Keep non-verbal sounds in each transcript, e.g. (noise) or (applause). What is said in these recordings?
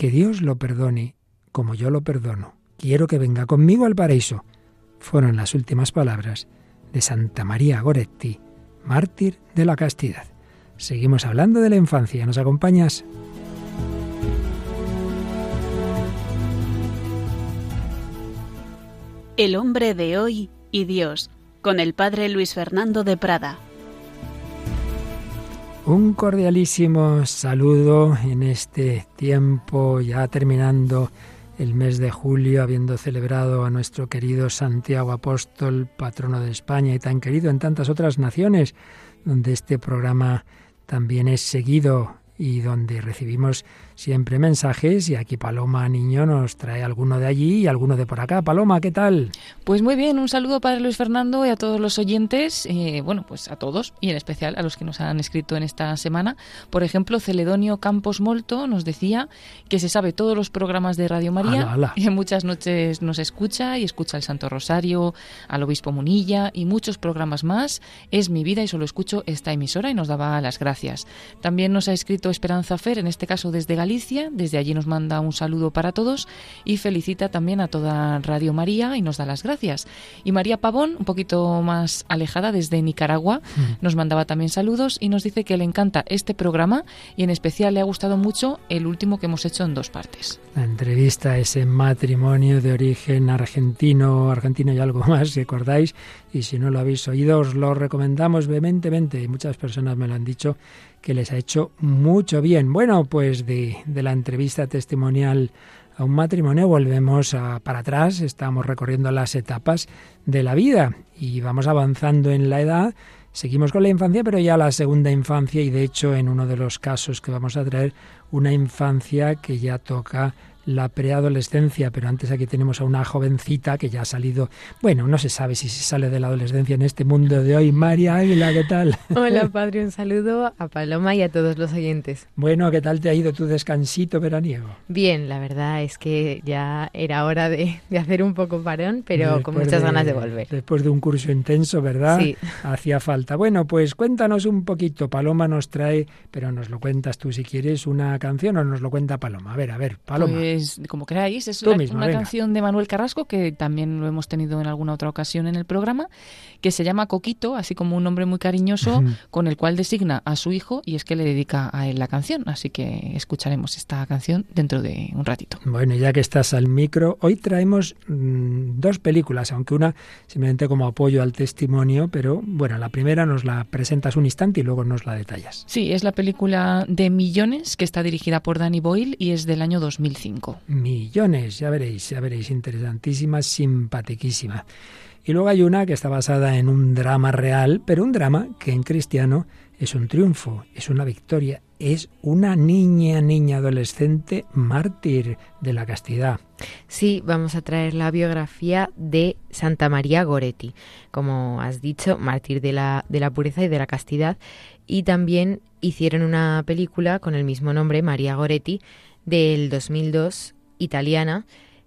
Que Dios lo perdone como yo lo perdono. Quiero que venga conmigo al paraíso. Fueron las últimas palabras de Santa María Goretti, mártir de la castidad. Seguimos hablando de la infancia. ¿Nos acompañas? El hombre de hoy y Dios, con el padre Luis Fernando de Prada. Un cordialísimo saludo en este tiempo, ya terminando el mes de julio, habiendo celebrado a nuestro querido Santiago Apóstol, patrono de España y tan querido en tantas otras naciones, donde este programa también es seguido y donde recibimos siempre mensajes y aquí Paloma Niño nos trae alguno de allí y alguno de por acá. Paloma, ¿qué tal? Pues muy bien, un saludo para Luis Fernando y a todos los oyentes, eh, bueno, pues a todos y en especial a los que nos han escrito en esta semana. Por ejemplo, Celedonio Campos Molto nos decía que se sabe todos los programas de Radio María y en muchas noches nos escucha y escucha el Santo Rosario, al Obispo Munilla y muchos programas más. Es mi vida y solo escucho esta emisora y nos daba las gracias. También nos ha escrito Esperanza Fer, en este caso desde Galicia desde allí nos manda un saludo para todos y felicita también a toda Radio María y nos da las gracias. Y María Pavón, un poquito más alejada desde Nicaragua, mm. nos mandaba también saludos y nos dice que le encanta este programa y en especial le ha gustado mucho el último que hemos hecho en dos partes. La entrevista a ese matrimonio de origen argentino, argentino y algo más, si acordáis, y si no lo habéis oído, os lo recomendamos vehementemente. Muchas personas me lo han dicho que les ha hecho mucho bien. Bueno, pues de, la entrevista testimonial a un matrimonio volvemos a, para atrás, estamos recorriendo las etapas de la vida y vamos avanzando en la edad. Seguimos con la infancia, pero ya la segunda infancia y de hecho en uno de los casos que vamos a traer, una infancia que ya toca la preadolescencia, pero antes aquí tenemos a una jovencita que ya ha salido, bueno, no se sabe si se sale de la adolescencia en este mundo de hoy. María Águila, ¿qué tal? (laughs) Hola, padre, un saludo a Paloma y a todos los oyentes. Bueno, ¿qué tal te ha ido tu descansito veraniego? Bien, la verdad es que ya era hora de, hacer un poco parón, pero con muchas ganas de volver. Después de un curso intenso, ¿verdad? Sí. Hacía falta. Bueno, pues cuéntanos un poquito. Paloma nos trae, pero nos lo cuentas tú si quieres, una canción o nos lo cuenta Paloma. A ver, a ver, Paloma. Pues como queráis. Es una canción de Manuel Carrasco que también lo hemos tenido en alguna otra ocasión en el programa, que se llama Coquito, así como un nombre muy cariñoso con el cual designa a su hijo y es que le dedica a él la canción. Así que escucharemos esta canción dentro de un ratito. Bueno, ya que estás al micro, hoy traemos mm, dos películas, aunque una simplemente como apoyo al testimonio, pero bueno, la primera nos la presentas un instante y luego nos la detallas. Sí, es la película de Millones, que está dirigida por Danny Boyle y es del año 2005. Millones, ya veréis, ya veréis, interesantísima, simpatiquísima. Y luego hay una que está basada en un drama real, pero un drama que en cristiano es un triunfo, es una victoria, es una niña, niña adolescente mártir de la castidad. Sí, vamos a traer la biografía de Santa María Goretti, como has dicho, mártir de la, de la pureza y de la castidad. Y también hicieron una película con el mismo nombre, María Goretti, del 2002, italiana,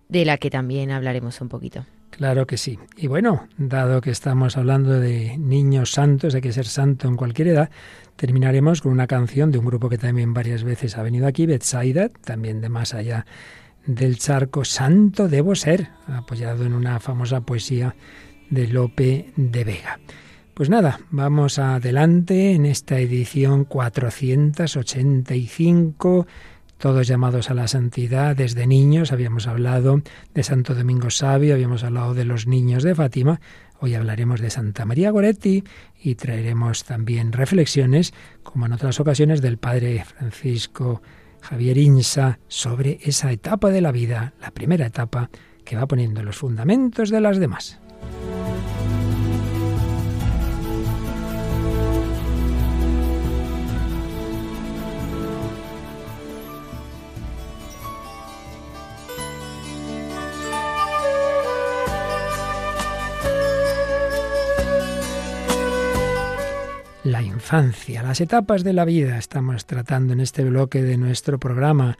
de la que también hablaremos un poquito. Claro que sí. Y bueno, dado que estamos hablando de niños santos, hay que ser santo en cualquier edad, terminaremos con una canción de un grupo que también varias veces ha venido aquí, Betsaida, también de más allá del charco, Santo debo ser, apoyado en una famosa poesía de Lope de Vega. Pues nada, vamos adelante en esta edición 485 todos llamados a la santidad desde niños. Habíamos hablado de Santo Domingo Sabio, habíamos hablado de los niños de Fátima. Hoy hablaremos de Santa María Goretti y traeremos también reflexiones, como en otras ocasiones, del Padre Francisco Javier Insa sobre esa etapa de la vida, la primera etapa que va poniendo los fundamentos de las demás. Las etapas de la vida estamos tratando en este bloque de nuestro programa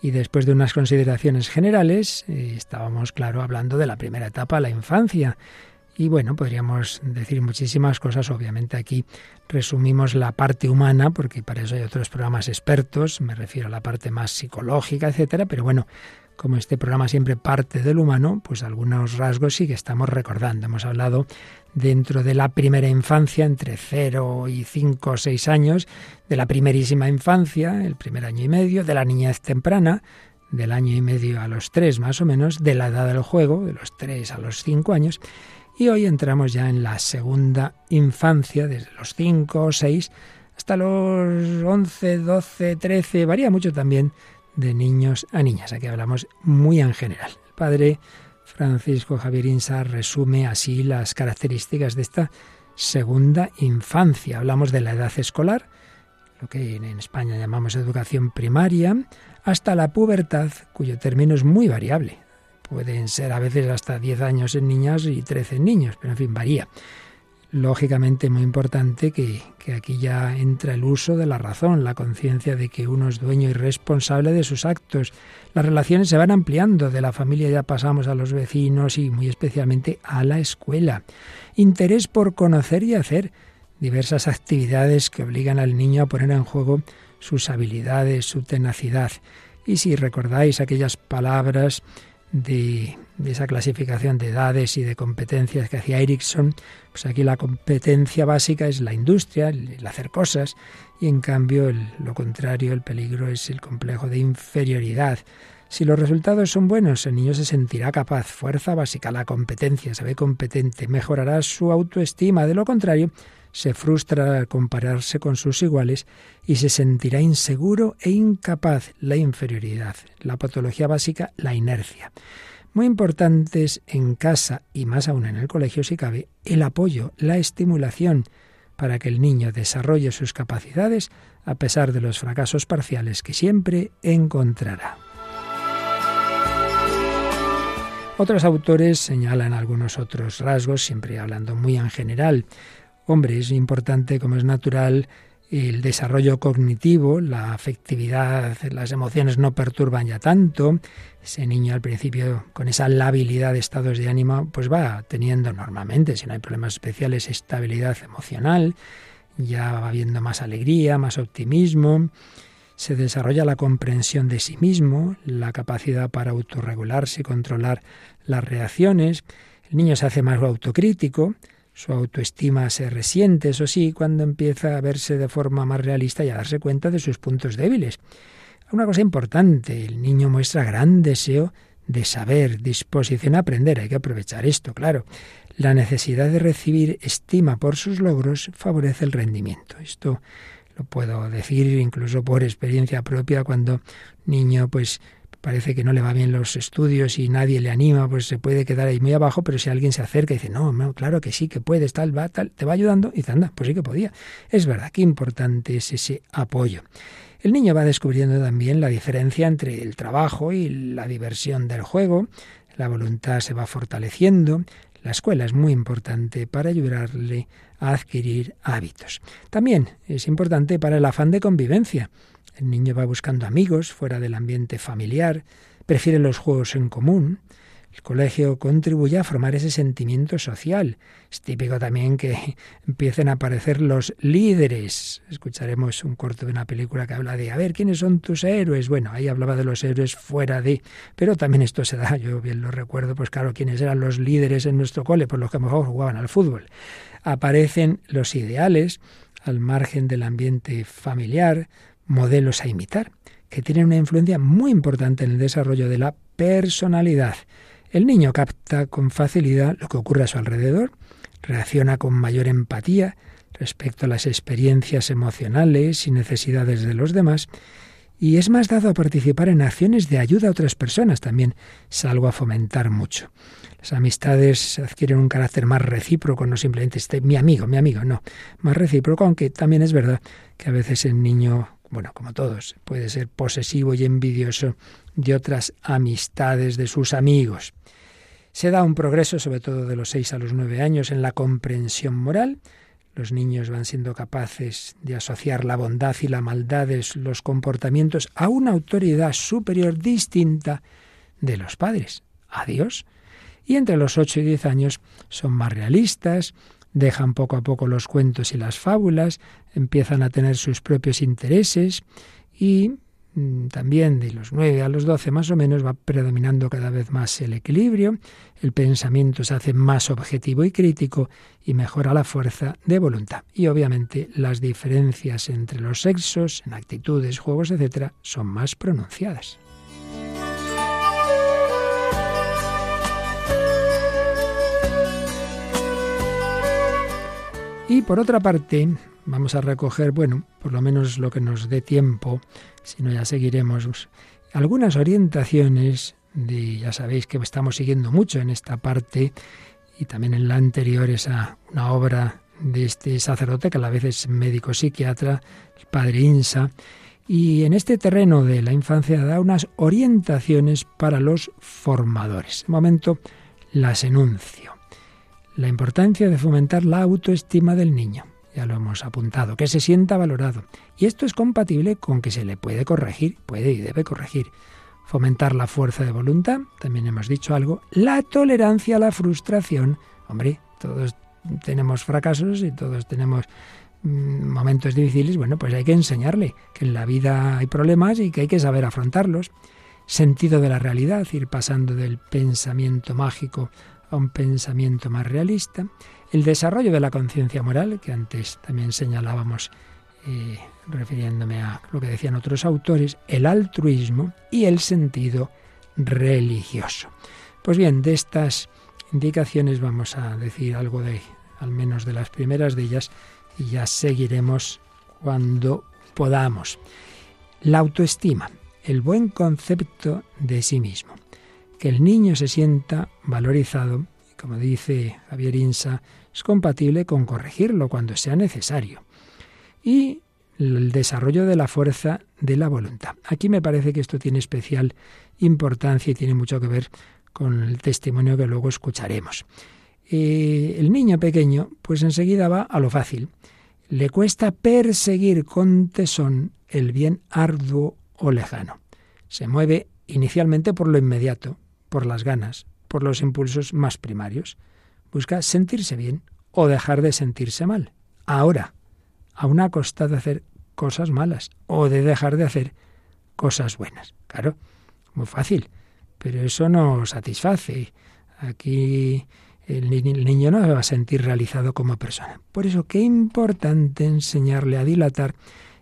y después de unas consideraciones generales eh, estábamos, claro, hablando de la primera etapa, la infancia. Y bueno, podríamos decir muchísimas cosas. Obviamente aquí resumimos la parte humana, porque para eso hay otros programas expertos, me refiero a la parte más psicológica, etcétera, pero bueno, como este programa siempre parte del humano, pues algunos rasgos sí que estamos recordando. Hemos hablado dentro de la primera infancia, entre 0 y 5 o 6 años, de la primerísima infancia, el primer año y medio, de la niñez temprana, del año y medio a los 3 más o menos, de la edad del juego, de los 3 a los 5 años, y hoy entramos ya en la segunda infancia, desde los 5 o 6 hasta los 11, 12, 13, varía mucho también de niños a niñas. Aquí hablamos muy en general. Padre Francisco Javier Insa resume así las características de esta segunda infancia. Hablamos de la edad escolar, lo que en España llamamos educación primaria, hasta la pubertad, cuyo término es muy variable. Pueden ser a veces hasta 10 años en niñas y 13 en niños, pero en fin, varía lógicamente muy importante que, aquí ya entra el uso de la razón, la conciencia de que uno es dueño y responsable de sus actos. Las relaciones se van ampliando, de la familia ya pasamos a los vecinos y muy especialmente a la escuela. Interés por conocer y hacer diversas actividades que obligan al niño a poner en juego sus habilidades, su tenacidad. Y si recordáis aquellas palabras de, esa clasificación de edades y de competencias que hacía Erickson, pues aquí la competencia básica es la industria, el, hacer cosas, y en cambio lo contrario, el peligro es el complejo de inferioridad. Si los resultados son buenos, el niño se sentirá capaz, fuerza básica, la competencia, se ve competente, mejorará su autoestima, de lo contrario, se frustra al compararse con sus iguales y se sentirá inseguro e incapaz, la inferioridad, la patología básica, la inercia. Muy importantes en casa y más aún en el colegio si cabe, el apoyo, la estimulación para que el niño desarrolle sus capacidades a pesar de los fracasos parciales que siempre encontrará. Otros autores señalan algunos otros rasgos, siempre hablando muy en general. Hombre, es importante, como es natural, el desarrollo cognitivo, la afectividad, las emociones no perturban ya tanto. Ese niño al principio, con esa labilidad de estados de ánimo, pues va teniendo normalmente, si no hay problemas especiales, estabilidad emocional, ya va habiendo más alegría, más optimismo. Se desarrolla la comprensión de sí mismo, la capacidad para autorregularse y controlar las reacciones. El niño se hace más autocrítico, su autoestima se resiente, eso sí, cuando empieza a verse de forma más realista y a darse cuenta de sus puntos débiles. Una cosa importante, el niño muestra gran deseo de saber, disposición a aprender. Hay que aprovechar esto, claro. La necesidad de recibir estima por sus logros favorece el rendimiento. Esto lo puedo decir incluso por experiencia propia cuando niño pues parece que no le va bien los estudios y nadie le anima, pues se puede quedar ahí muy abajo, pero si alguien se acerca y dice, no, no, claro que sí, que puedes, tal, va, tal, te va ayudando, y dice, anda, pues sí que podía. Es verdad, qué importante es ese apoyo. El niño va descubriendo también la diferencia entre el trabajo y la diversión del juego, la voluntad se va fortaleciendo, la escuela es muy importante para ayudarle a adquirir hábitos. También es importante para el afán de convivencia. El niño va buscando amigos fuera del ambiente familiar, prefiere los juegos en común. El colegio contribuye a formar ese sentimiento social. Es típico también que (laughs) empiecen a aparecer los líderes. Escucharemos un corto de una película que habla de, a ver, ¿quiénes son tus héroes? Bueno, ahí hablaba de los héroes fuera de... Pero también esto se da, (laughs) yo bien lo recuerdo, pues claro, ¿quiénes eran los líderes en nuestro cole? Pues los que mejor jugaban al fútbol. Aparecen los ideales al margen del ambiente familiar, modelos a imitar, que tienen una influencia muy importante en el desarrollo de la personalidad. El niño capta con facilidad lo que ocurre a su alrededor, reacciona con mayor empatía respecto a las experiencias emocionales y necesidades de los demás, y es más dado a participar en acciones de ayuda a otras personas, también salgo a fomentar mucho. Las amistades adquieren un carácter más recíproco, no simplemente este mi amigo, mi amigo, no, más recíproco, aunque también es verdad que a veces el niño bueno, como todos, puede ser posesivo y envidioso de otras amistades de sus amigos. Se da un progreso, sobre todo de los seis a los nueve años, en la comprensión moral. Los niños van siendo capaces de asociar la bondad y la maldad de los comportamientos a una autoridad superior distinta de los padres, a Dios. Y entre los 8 y 10 años son más realistas, dejan poco a poco los cuentos y las fábulas, empiezan a tener sus propios intereses y mm, también de los 9 a los 12 más o menos va predominando cada vez más el equilibrio, el pensamiento se hace más objetivo y crítico y mejora la fuerza de voluntad. Y obviamente las diferencias entre los sexos, en actitudes, juegos, etcétera, son más pronunciadas. Y por otra parte, vamos a recoger, bueno, por lo menos lo que nos dé tiempo, si no ya seguiremos, algunas orientaciones de, ya sabéis que estamos siguiendo mucho en esta parte y también en la anterior esa una obra de este sacerdote que a la vez es médico psiquiatra, el padre Insa, y en este terreno de la infancia da unas orientaciones para los formadores. De momento las enuncio la importancia de fomentar la autoestima del niño. Ya lo hemos apuntado, que se sienta valorado. Y esto es compatible con que se le puede corregir, puede y debe corregir. Fomentar la fuerza de voluntad, también hemos dicho algo. La tolerancia a la frustración. Hombre, todos tenemos fracasos y todos tenemos mm, momentos difíciles. Bueno, pues hay que enseñarle que en la vida hay problemas y que hay que saber afrontarlos. Sentido de la realidad, ir pasando del pensamiento mágico a un pensamiento más realista, el desarrollo de la conciencia moral, que antes también señalábamos eh, refiriéndome a lo que decían otros autores, el altruismo y el sentido religioso. Pues bien, de estas indicaciones vamos a decir algo de, al menos de las primeras de ellas, y ya seguiremos cuando podamos. La autoestima, el buen concepto de sí mismo que el niño se sienta valorizado, como dice Javier Insa, es compatible con corregirlo cuando sea necesario. Y el desarrollo de la fuerza de la voluntad. Aquí me parece que esto tiene especial importancia y tiene mucho que ver con el testimonio que luego escucharemos. Eh, el niño pequeño, pues enseguida va a lo fácil. Le cuesta perseguir con tesón el bien arduo o lejano. Se mueve inicialmente por lo inmediato, por las ganas, por los impulsos más primarios. Busca sentirse bien o dejar de sentirse mal. Ahora, a una costa de hacer cosas malas o de dejar de hacer cosas buenas. Claro, muy fácil, pero eso no satisface. Aquí el niño no se va a sentir realizado como persona. Por eso, qué importante enseñarle a dilatar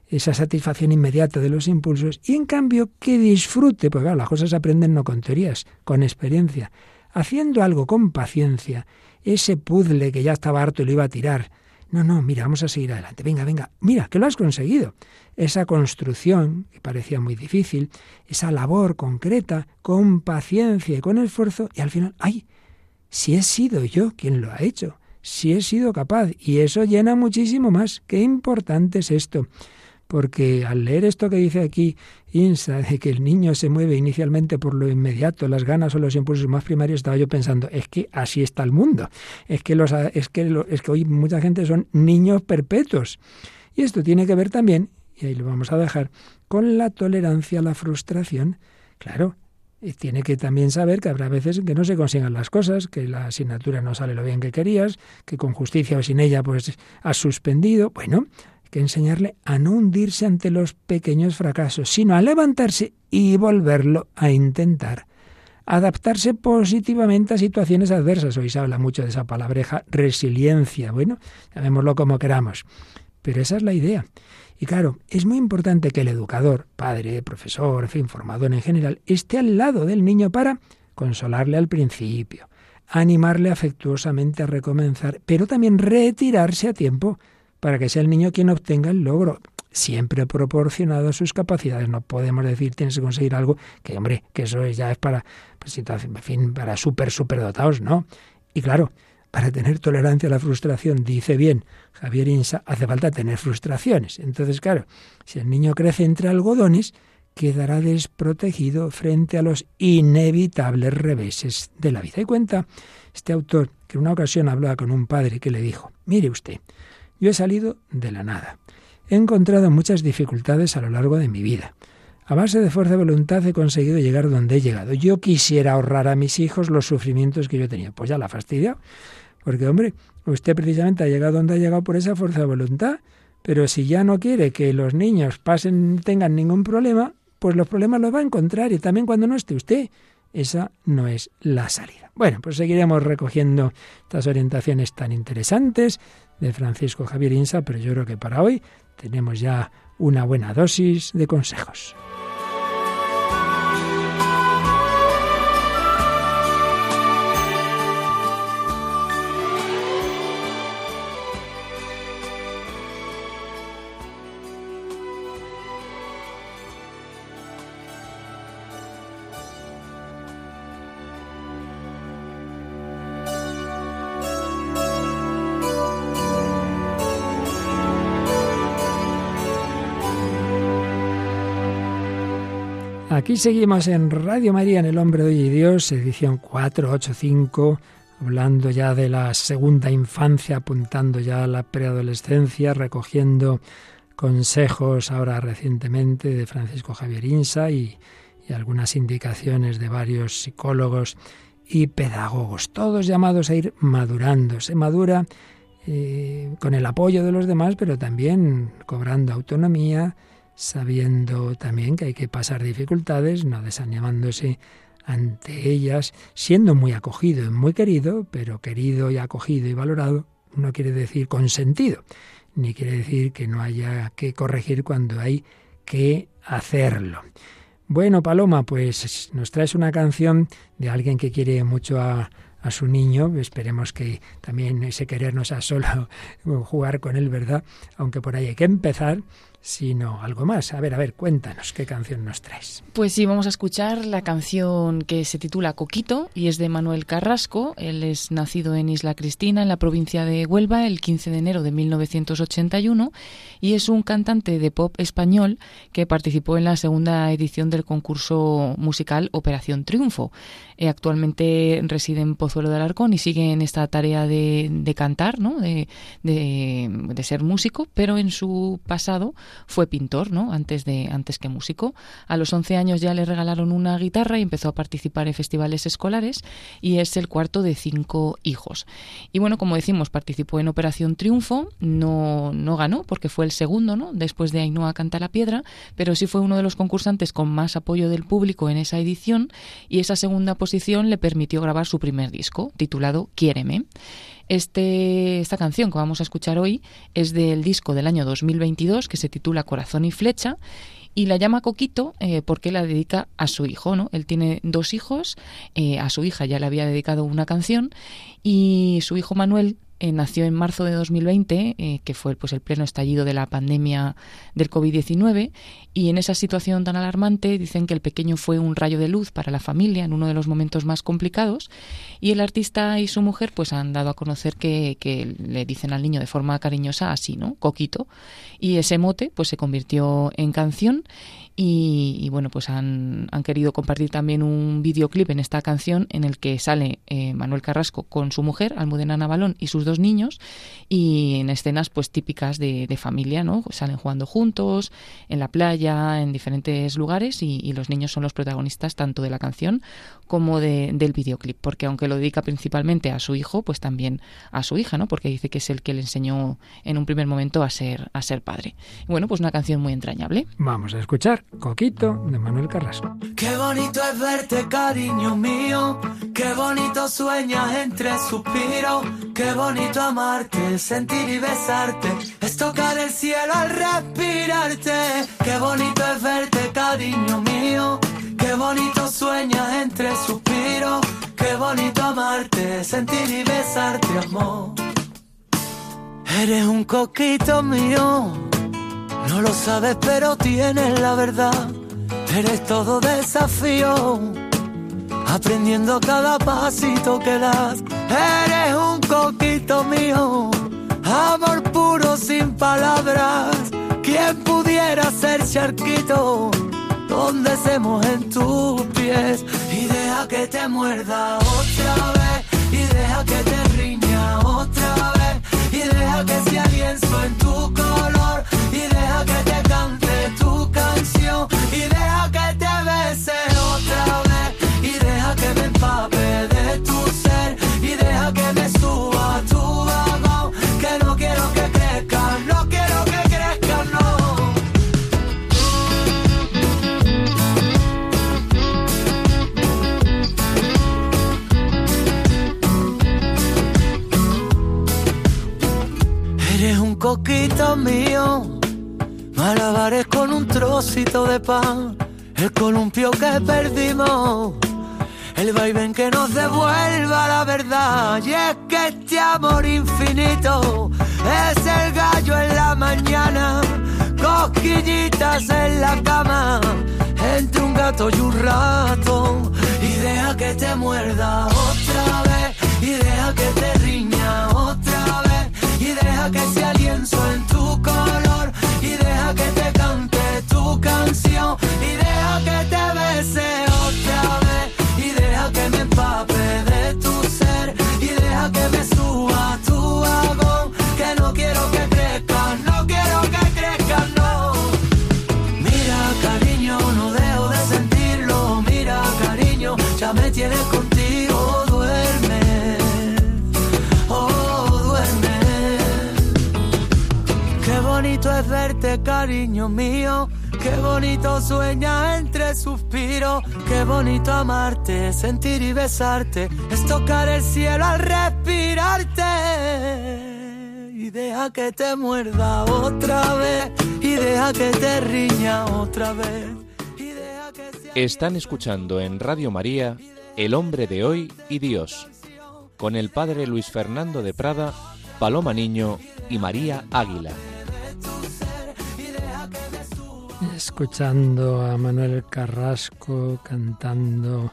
esa satisfacción inmediata de los impulsos y en cambio que disfrute, porque las cosas se aprenden no con teorías, con experiencia, haciendo algo con paciencia, ese puzzle que ya estaba harto y lo iba a tirar. No, no, mira, vamos a seguir adelante. Venga, venga, mira, que lo has conseguido. Esa construcción, que parecía muy difícil, esa labor concreta, con paciencia y con esfuerzo, y al final, ¡ay! Si he sido yo quien lo ha hecho, si he sido capaz, y eso llena muchísimo más. Qué importante es esto porque al leer esto que dice aquí Insa, de que el niño se mueve inicialmente por lo inmediato, las ganas o los impulsos más primarios, estaba yo pensando, es que así está el mundo, es que, los, es que, es que hoy mucha gente son niños perpetuos. Y esto tiene que ver también, y ahí lo vamos a dejar, con la tolerancia a la frustración. Claro, tiene que también saber que habrá veces que no se consigan las cosas, que la asignatura no sale lo bien que querías, que con justicia o sin ella pues has suspendido. Bueno, que enseñarle a no hundirse ante los pequeños fracasos, sino a levantarse y volverlo a intentar. Adaptarse positivamente a situaciones adversas. Hoy se habla mucho de esa palabreja resiliencia. Bueno, llamémoslo como queramos. Pero esa es la idea. Y claro, es muy importante que el educador, padre, profesor, fin, formador en general, esté al lado del niño para consolarle al principio, animarle afectuosamente a recomenzar, pero también retirarse a tiempo para que sea el niño quien obtenga el logro, siempre proporcionado a sus capacidades. No podemos decir tienes que conseguir algo que, hombre, que eso ya es para, pues, en fin, para súper, súper dotados, ¿no? Y claro, para tener tolerancia a la frustración, dice bien Javier Insa, hace falta tener frustraciones. Entonces, claro, si el niño crece entre algodones, quedará desprotegido frente a los inevitables reveses de la vida. Y cuenta este autor que en una ocasión hablaba con un padre que le dijo, mire usted, yo he salido de la nada. He encontrado muchas dificultades a lo largo de mi vida. A base de fuerza de voluntad he conseguido llegar donde he llegado. Yo quisiera ahorrar a mis hijos los sufrimientos que yo tenía. Pues ya la fastidia. Porque, hombre, usted precisamente ha llegado donde ha llegado por esa fuerza de voluntad. Pero si ya no quiere que los niños pasen, tengan ningún problema, pues los problemas los va a encontrar y también cuando no esté usted. Esa no es la salida. Bueno, pues seguiremos recogiendo estas orientaciones tan interesantes de Francisco Javier Insa, pero yo creo que para hoy tenemos ya una buena dosis de consejos. Aquí seguimos en Radio María, en El Hombre de y Dios, edición 485, hablando ya de la segunda infancia, apuntando ya a la preadolescencia, recogiendo consejos ahora recientemente de Francisco Javier Insa y, algunas indicaciones de varios psicólogos y pedagogos, todos llamados a ir madurando. Se madura eh, con el apoyo de los demás, pero también cobrando autonomía, sabiendo también que hay que pasar dificultades, no desanimándose ante ellas, siendo muy acogido y muy querido, pero querido y acogido y valorado no quiere decir consentido, ni quiere decir que no haya que corregir cuando hay que hacerlo. Bueno, Paloma, pues nos traes una canción de alguien que quiere mucho a, a su niño. Esperemos que también ese querer no sea solo (laughs) jugar con él, ¿verdad? Aunque por ahí hay que empezar sino algo más. A ver, a ver, cuéntanos qué canción nos traes. Pues sí, vamos a escuchar la canción que se titula Coquito y es de Manuel Carrasco. Él es nacido en Isla Cristina, en la provincia de Huelva, el 15 de enero de 1981 y es un cantante de pop español que participó en la segunda edición del concurso musical Operación Triunfo. Eh, actualmente reside en Pozuelo de Alarcón y sigue en esta tarea de, cantar, ¿no? De, de, ser músico, pero en su pasado fue pintor, ¿no? Antes, de, antes que músico. A los 11 años ya le regalaron una guitarra y empezó a participar en festivales escolares y es el cuarto de cinco hijos. Y bueno, como decimos, participó en Operación Triunfo, no, no ganó porque fue el segundo, ¿no? Después de Ainhoa Canta la Piedra, pero sí fue uno de los concursantes con más apoyo del público en esa edición y esa segunda posición le permitió grabar su primer disco, titulado Quiéreme. Este, esta canción que vamos a escuchar hoy es del disco del año 2022 que se titula Corazón y Flecha y la llama Coquito eh, porque la dedica a su hijo, ¿no? Él tiene dos hijos, eh, a su hija ya le había dedicado una canción y su hijo Manuel eh, nació en marzo de 2020, eh, que fue pues, el pleno estallido de la pandemia del COVID-19, y en esa situación tan alarmante dicen que el pequeño fue un rayo de luz para la familia en uno de los momentos más complicados, y el artista y su mujer pues han dado a conocer que, que le dicen al niño de forma cariñosa así, ¿no? Coquito, y ese mote pues se convirtió en canción y, bueno, pues han, han, querido compartir también un videoclip en esta canción en el que sale eh, Manuel Carrasco con su mujer, Almudena Navalón, y sus dos niños, y en escenas pues típicas de, familia, ¿no? Salen jugando juntos, en la playa, en diferentes lugares, y, los niños son los protagonistas tanto de la canción como de, del videoclip, porque aunque lo dedica principalmente a su hijo, pues también a su hija, ¿no? Porque dice que es el que le enseñó en un primer momento a ser, a ser padre. bueno, pues una canción muy entrañable. Vamos a escuchar. Coquito de Manuel Carrasco. Qué bonito es verte, cariño mío. Qué bonito sueñas entre suspiros. Qué bonito amarte, sentir y besarte. Es tocar el cielo al respirarte. Qué bonito es verte, cariño mío. Qué bonito sueñas entre suspiros. Qué bonito amarte, sentir y besarte, amor. Eres un coquito mío no lo sabes, pero tienes la verdad. Eres todo desafío, aprendiendo cada pasito que das. Eres un coquito mío, amor puro sin palabras. ¿Quién pudiera ser charquito? Donde se en tus pies y deja que te muerda el columpio que perdimos. El vaivén que nos devuelva la verdad. Y es que este amor infinito es el gallo en la mañana, cosquillitas en la cama, entre un gato y un rato. Y deja que te muerda otra vez, y deja que te riña otra vez, y deja que sea lienzo en tu color, y deja que te verte, cariño mío. Qué bonito sueña entre suspiros. Qué bonito amarte, sentir y besarte. Es tocar el cielo al respirarte. Y deja que te muerda otra vez. Y deja que te riña otra vez. Y deja que Están escuchando en Radio María El hombre de hoy y Dios, con el padre Luis Fernando de Prada, Paloma Niño y María Águila. Escuchando a Manuel Carrasco cantando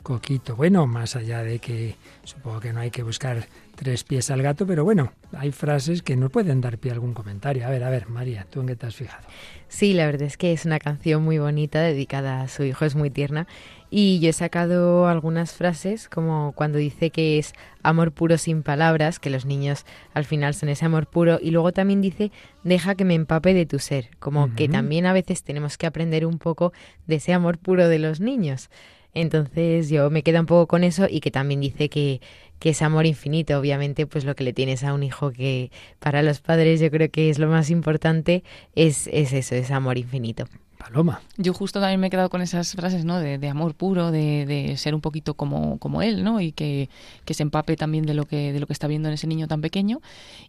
Coquito. Bueno, más allá de que supongo que no hay que buscar tres pies al gato, pero bueno, hay frases que nos pueden dar pie a algún comentario. A ver, a ver, María, ¿tú en qué te has fijado? Sí, la verdad es que es una canción muy bonita dedicada a su hijo, es muy tierna. Y yo he sacado algunas frases, como cuando dice que es amor puro sin palabras, que los niños al final son ese amor puro. Y luego también dice, deja que me empape de tu ser, como que también a veces tenemos que aprender un poco de ese amor puro de los niños. Entonces yo me quedo un poco con eso y que también dice que, que es amor infinito, obviamente pues lo que le tienes a un hijo que para los padres yo creo que es lo más importante, es, es eso, es amor infinito. Paloma. Yo justo también me he quedado con esas frases, ¿no? De, amor puro, de, ser un poquito como, como él, ¿no? Y que, que se empape también de lo que, de lo que está viendo en ese niño tan pequeño.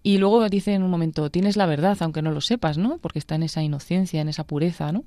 Y luego dice en un momento, tienes la verdad, aunque no lo sepas, ¿no? Porque está en esa inocencia, en esa pureza, ¿no?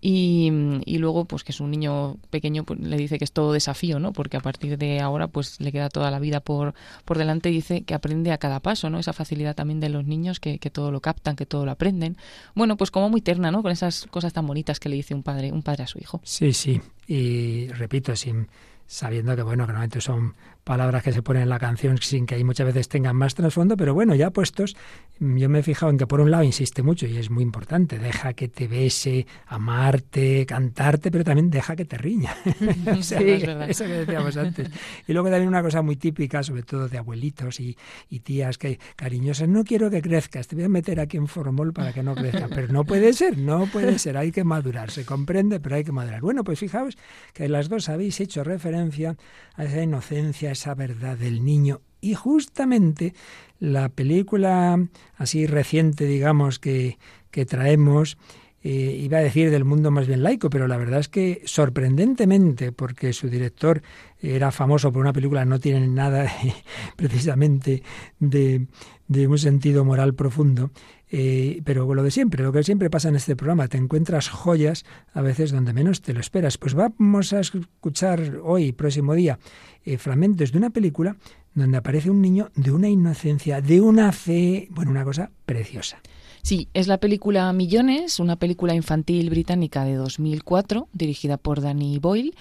Y, y luego, pues que es un niño pequeño, pues, le dice que es todo desafío, ¿no? Porque a partir de ahora, pues le queda toda la vida por, por delante dice que aprende a cada paso, ¿no? Esa facilidad también de los niños que, que todo lo captan, que todo lo aprenden. Bueno, pues como muy terna, ¿no? Con esas cosas tan bonitas que le dice un padre, un padre a su hijo. Sí, sí. Y repito, sin sabiendo que bueno, que normalmente son palabras que se ponen en la canción sin que ahí muchas veces tengan más trasfondo, pero bueno, ya puestos, yo me he fijado en que por un lado insiste mucho y es muy importante, deja que te bese, amarte, cantarte, pero también deja que te riña. (laughs) O sea, Sí, es verdad. eso que decíamos antes. Y luego también una cosa muy típica, sobre todo de abuelitos y, y tías que cariñosas, no quiero que crezcas, te voy a meter aquí en formol para que no crezca, pero no puede ser, no puede ser, hay que madurar, se comprende, pero hay que madurar. Bueno, pues fijaos que las dos habéis hecho referencia a esa inocencia, a esa verdad del niño. Y justamente la película así reciente, digamos, que, que traemos, eh, iba a decir del mundo más bien laico, pero la verdad es que sorprendentemente, porque su director era famoso por una película, no tiene nada (laughs) precisamente de, de un sentido moral profundo, eh, pero lo de siempre, lo que siempre pasa en este programa, te encuentras joyas a veces donde menos te lo esperas. Pues vamos a escuchar hoy, próximo día, eh, fragmentos de una película donde aparece un niño de una inocencia, de una fe, bueno, una cosa preciosa. Sí, es la película Millones, una película infantil británica de 2004, dirigida por Danny Boyle.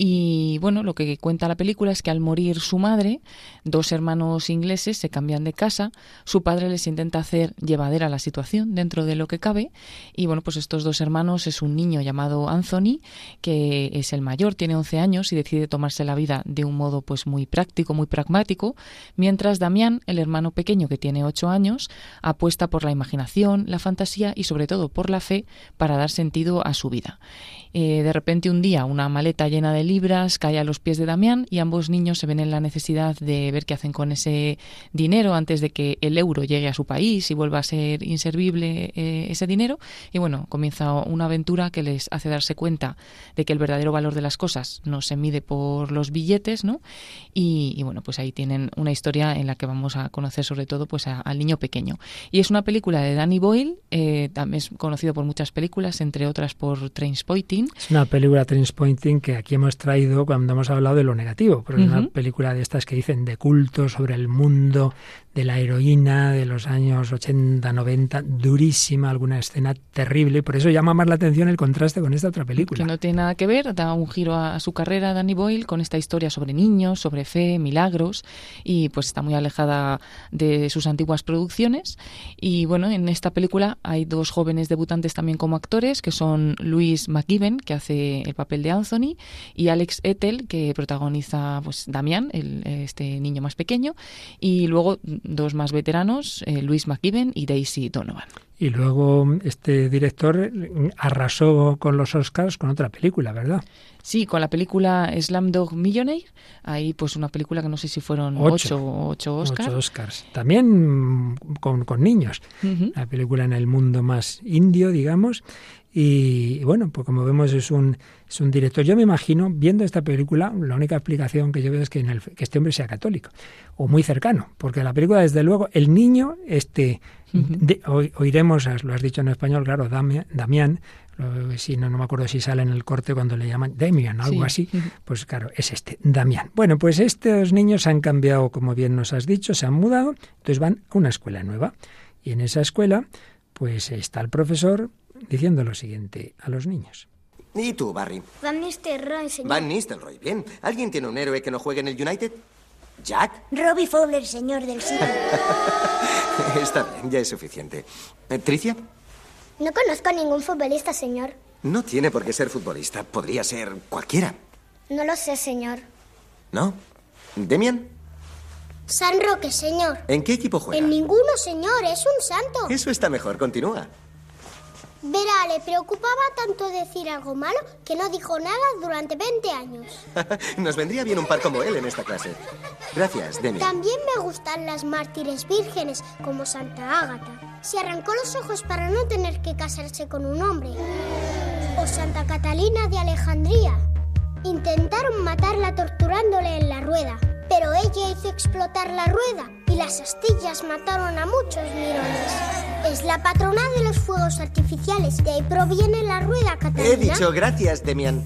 Y bueno, lo que cuenta la película es que al morir su madre, dos hermanos ingleses se cambian de casa, su padre les intenta hacer llevadera la situación dentro de lo que cabe. Y bueno, pues estos dos hermanos es un niño llamado Anthony, que es el mayor, tiene 11 años y decide tomarse la vida de un modo pues muy práctico, muy pragmático, mientras Damián, el hermano pequeño que tiene 8 años, apuesta por la imaginación, la fantasía y sobre todo por la fe para dar sentido a su vida. Eh, de repente un día una maleta llena de libras cae a los pies de Damián y ambos niños se ven en la necesidad de ver qué hacen con ese dinero antes de que el euro llegue a su país y vuelva a ser inservible eh, ese dinero. Y bueno, comienza una aventura que les hace darse cuenta de que el verdadero valor de las cosas no se mide por los billetes, ¿no? Y, bueno, pues ahí tienen una historia en la que vamos a conocer sobre todo pues al niño pequeño. Y es una película de Danny Boyle, eh, también es conocido por muchas películas, entre otras por Trainspotting. Es una película Trainspotting que aquí hemos traído cuando hemos hablado de lo negativo, porque es una película de estas que dicen de culto sobre el mundo de la heroína de los años 80, 90, durísima, alguna escena terrible, y por eso llama más la atención el contraste con esta otra película. Que no tiene nada que ver, da un giro a su carrera Danny Boyle con esta historia sobre niños, sobre fe, milagros, y pues está muy alejada de sus antiguas producciones. Y bueno, en esta película hay dos jóvenes debutantes también como actores, que son Luis McGiven, que hace el papel de Anthony, y Alex Ethel, que protagoniza pues Damián, el, este niño más pequeño, y luego dos más veteranos, eh, Luis McKibben y Daisy Donovan. Y luego este director arrasó con los Oscars con otra película, ¿verdad? Sí, con la película Slamdog Millionaire. Ahí pues una película que no sé si fueron ocho, ocho, Oscars. Ocho Oscars. También con, con niños. La película en el mundo más indio, digamos. Y, bueno, pues como vemos es un, es un director. Yo me imagino, viendo esta película, la única explicación que yo veo es que, en el, que este hombre sea católico, o muy cercano, porque la película, desde luego, el niño, este, oiremos, lo has dicho en español, claro, Damián, si no, no me acuerdo si sale en el corte cuando le llaman Damian, algo así, pues claro, es este, Damián. Bueno, pues estos niños han cambiado, como bien nos has dicho, se han mudado, entonces van a una escuela nueva. Y en esa escuela, pues está el profesor diciendo lo siguiente a los niños. ¿Y tú, Barry? Van Nistelrooy, señor. Van Nistelrooy, bien. ¿Alguien tiene un héroe que no juegue en el United? ¿Jack? Robbie Fowler, señor del City. (laughs) Está bien, ya es suficiente. Eh, ¿Tricia? No conozco a ningún futbolista, señor. No tiene por qué ser futbolista. Podría ser cualquiera. No lo sé, señor. ¿No? ¿Demian? San Roque, señor. ¿En qué equipo juega? En ninguno, señor. Es un santo. Eso está mejor. Continúa. Verá, le preocupaba tanto decir algo malo que no dijo nada durante 20 años. (laughs) Nos vendría bien un par como él en esta clase. Gracias, Demi. También me gustan las mártires vírgenes, como Santa Ágata. Se arrancó los ojos para no tener que casarse con un hombre. O Santa Catalina de Alejandría. Intentaron matarla torturándole en la rueda, pero ella hizo explotar la rueda y las astillas mataron a muchos mirones. Es la patrona de los fuegos artificiales, de ahí proviene la rueda Catalina. He dicho gracias, Demian.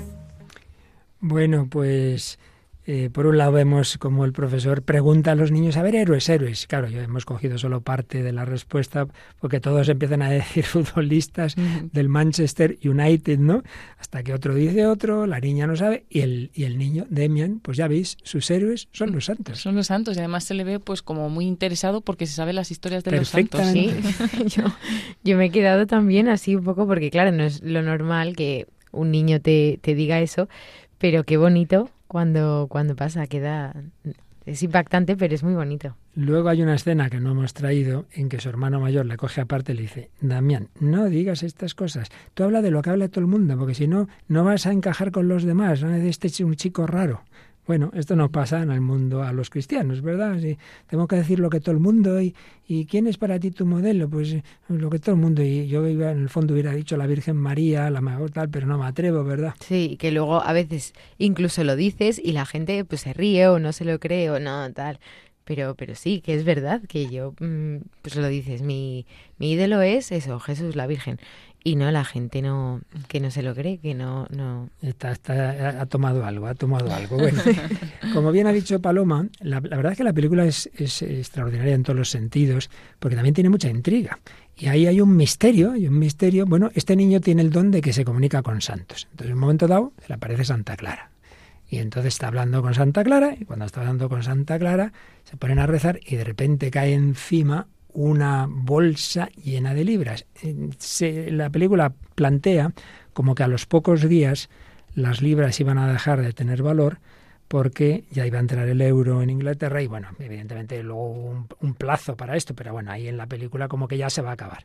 Bueno, pues eh, por un lado vemos como el profesor pregunta a los niños, a ver, héroes, héroes. Claro, yo hemos cogido solo parte de la respuesta porque todos empiezan a decir (laughs) futbolistas del Manchester United, ¿no? Hasta que otro dice otro, la niña no sabe y el, y el niño, Demian, pues ya veis, sus héroes son los santos. Son los santos y además se le ve pues como muy interesado porque se sabe las historias de los santos. Sí, (laughs) yo, yo me he quedado también así un poco porque claro, no es lo normal que un niño te, te diga eso, pero qué bonito cuando, cuando pasa, queda... Es impactante, pero es muy bonito. Luego hay una escena que no hemos traído en que su hermano mayor le coge aparte y le dice, Damián, no digas estas cosas. Tú habla de lo que habla todo el mundo, porque si no, no vas a encajar con los demás. ¿no? Este es un chico raro. Bueno, esto no pasa en el mundo a los cristianos, ¿verdad? Si tengo que decir lo que todo el mundo y, ¿quién es para ti tu modelo? Pues eh, lo que todo el mundo y yo iba en el fondo hubiera dicho la Virgen María, la mejor tal, pero no me atrevo, ¿verdad? Sí, que luego a veces incluso lo dices y la gente pues se ríe o no se lo cree o no tal. Pero, pero sí, que es verdad que yo, mm, pues lo dices, mi, mi ídolo es eso, Jesús, la Virgen y no la gente no que no se lo cree que no no. Está, está, ha tomado algo ha tomado algo. Bueno (laughs) como bien ha dicho Paloma la, verdad es que la película es, es, extraordinaria en todos los sentidos porque también tiene mucha intriga. Y ahí hay un misterio y un misterio. Bueno este niño tiene el don de que se comunica con santos. Entonces en un momento dado se le aparece Santa Clara. Y entonces está hablando con Santa Clara y cuando está hablando con Santa Clara se ponen a rezar y de repente cae encima una bolsa llena de libras. Se, la película plantea como que a los pocos días las libras iban a dejar de tener valor porque ya iba a entrar el euro en Inglaterra y bueno, evidentemente luego hubo un, plazo para esto, pero bueno, ahí en la película como que ya se va a acabar.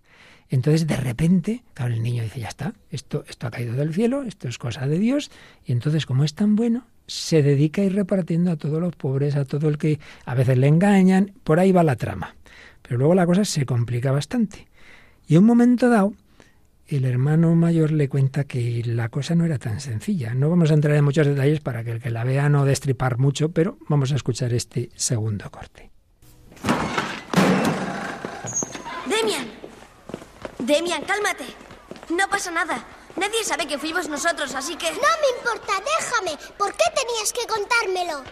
Entonces de repente, el niño dice, ya está, esto, esto ha caído del cielo, esto es cosa de Dios, y entonces como es tan bueno, se dedica a ir repartiendo a todos los pobres, a todo el que a veces le engañan, por ahí va la trama. Pero luego la cosa se complica bastante. Y en un momento dado, el hermano mayor le cuenta que la cosa no era tan sencilla. No vamos a entrar en muchos detalles para que el que la vea no destripar mucho, pero vamos a escuchar este segundo corte. Demian, Demian, cálmate. No pasa nada. Nadie sabe que fuimos nosotros, así que... No me importa, déjame. ¿Por qué tenías que contármelo?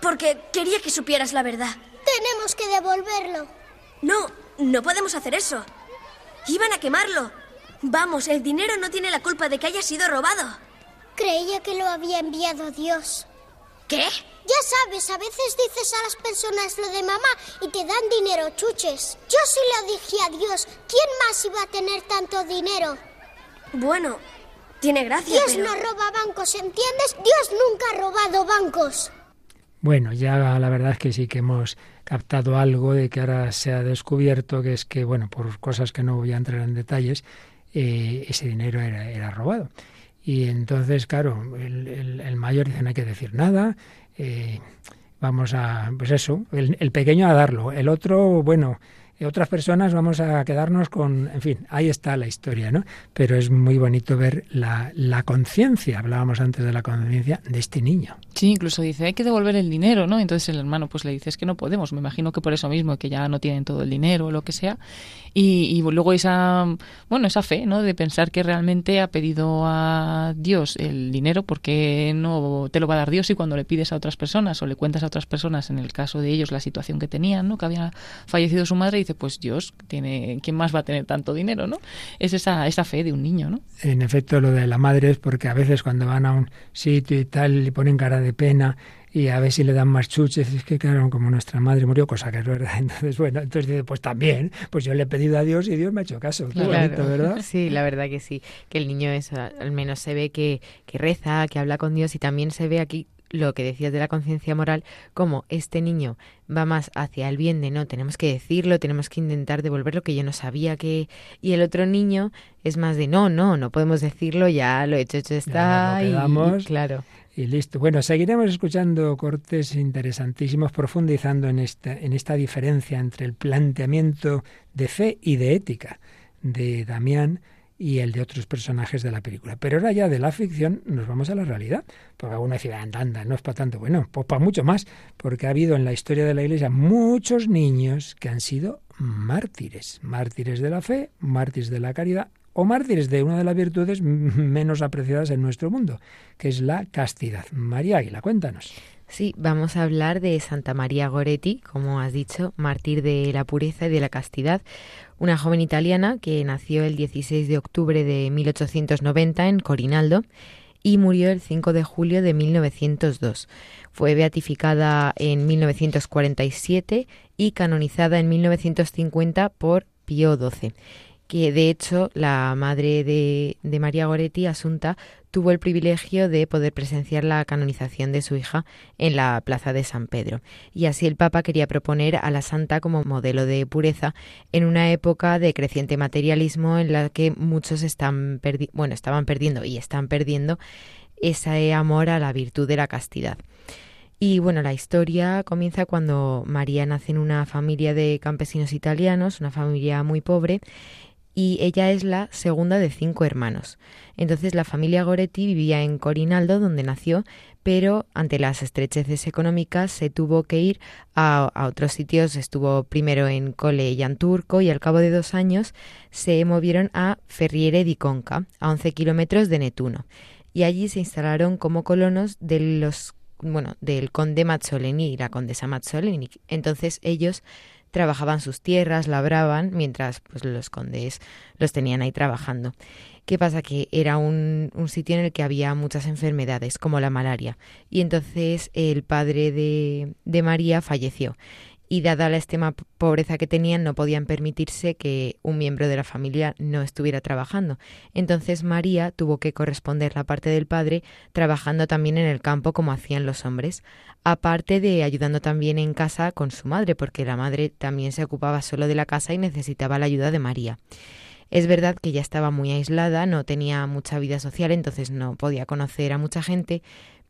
Porque quería que supieras la verdad. Tenemos que devolverlo. No, no podemos hacer eso. Iban a quemarlo. Vamos, el dinero no tiene la culpa de que haya sido robado. Creía que lo había enviado Dios. ¿Qué? Ya sabes, a veces dices a las personas lo de mamá y te dan dinero, chuches. Yo sí lo dije a Dios. ¿Quién más iba a tener tanto dinero? Bueno, tiene gracia. Dios no roba bancos, ¿entiendes? Dios nunca ha robado bancos. Bueno, ya la verdad es que sí que hemos captado algo de que ahora se ha descubierto, que es que, bueno, por cosas que no voy a entrar en detalles, eh, ese dinero era, era, robado. Y entonces, claro, el, mayor dice, no hay que decir nada, eh, vamos a, pues eso, el, el, pequeño a darlo, el otro, bueno, otras personas vamos a quedarnos con, en fin, ahí está la historia, ¿no? Pero es muy bonito ver la, la conciencia, hablábamos antes de la conciencia de este niño. Sí, incluso dice, hay que devolver el dinero, ¿no? Entonces el hermano pues le dice, es que no podemos, me imagino que por eso mismo, que ya no tienen todo el dinero o lo que sea. Y, y luego esa, bueno, esa fe, ¿no? De pensar que realmente ha pedido a Dios el dinero porque no te lo va a dar Dios y cuando le pides a otras personas o le cuentas a otras personas, en el caso de ellos, la situación que tenían, ¿no? Que había fallecido su madre, pues Dios tiene, ¿quién más va a tener tanto dinero, no? Es esa, esa fe de un niño, ¿no? En efecto, lo de la madre es porque a veces cuando van a un sitio y tal, le ponen cara de pena y a ver si le dan más chuches, es que claro, como nuestra madre murió, cosa que es verdad, (laughs) entonces bueno, entonces dice, pues también, pues yo le he pedido a Dios y Dios me ha hecho caso, qué bonito, ¿verdad? (laughs) Sí, la verdad que sí, que el niño eso, al menos se ve que, que reza, que habla con Dios y también se ve aquí lo que decías de la conciencia moral, como este niño va más hacia el bien de no, tenemos que decirlo, tenemos que intentar devolver lo que yo no sabía que... Y el otro niño es más de no, no, no podemos decirlo, ya lo hecho, hecho está. y, claro. Y listo. Bueno, seguiremos escuchando cortes interesantísimos, profundizando en esta, en esta diferencia entre el planteamiento de fe y de ética de Damián y el de otros personajes de la película. Pero ahora ya de la ficción nos vamos a la realidad, porque alguna decía, anda, anda, no es para tanto. Bueno, pues para mucho más, porque ha habido en la historia de la Iglesia muchos niños que han sido mártires, mártires de la fe, mártires de la caridad o mártires de una de las virtudes menos apreciadas en nuestro mundo, que es la castidad. María Águila, cuéntanos. Sí, vamos a hablar de Santa María Goretti, como has dicho, mártir de la pureza y de la castidad, una joven italiana que nació el 16 de octubre de 1890 en Corinaldo y murió el 5 de julio de 1902. Fue beatificada en 1947 y canonizada en 1950 por Pío XII que de hecho la madre de, de, María Goretti, Asunta, tuvo el privilegio de poder presenciar la canonización de su hija en la plaza de San Pedro. Y así el Papa quería proponer a la santa como modelo de pureza en una época de creciente materialismo en la que muchos están bueno, estaban perdiendo y están perdiendo ese amor a la virtud de la castidad. Y bueno, la historia comienza cuando María nace en una familia de campesinos italianos, una familia muy pobre, y ella es la segunda de cinco hermanos. Entonces la familia Goretti vivía en Corinaldo, donde nació, pero ante las estrecheces económicas se tuvo que ir a, otros sitios. Estuvo primero en Cole y Anturco y al cabo de dos años se movieron a Ferriere di Conca, a 11 kilómetros de Netuno. Y allí se instalaron como colonos de los bueno, del conde Mazzoleni y la condesa Mazzoleni. Entonces ellos trabajaban sus tierras, labraban, mientras pues los condes los tenían ahí trabajando. ¿Qué pasa? Que era un, un, sitio en el que había muchas enfermedades, como la malaria. Y entonces el padre de, de María falleció. Y dada la extrema pobreza que tenían no podían permitirse que un miembro de la familia no estuviera trabajando. Entonces María tuvo que corresponder la parte del padre trabajando también en el campo como hacían los hombres, aparte de ayudando también en casa con su madre, porque la madre también se ocupaba solo de la casa y necesitaba la ayuda de María. Es verdad que ya estaba muy aislada, no tenía mucha vida social, entonces no podía conocer a mucha gente,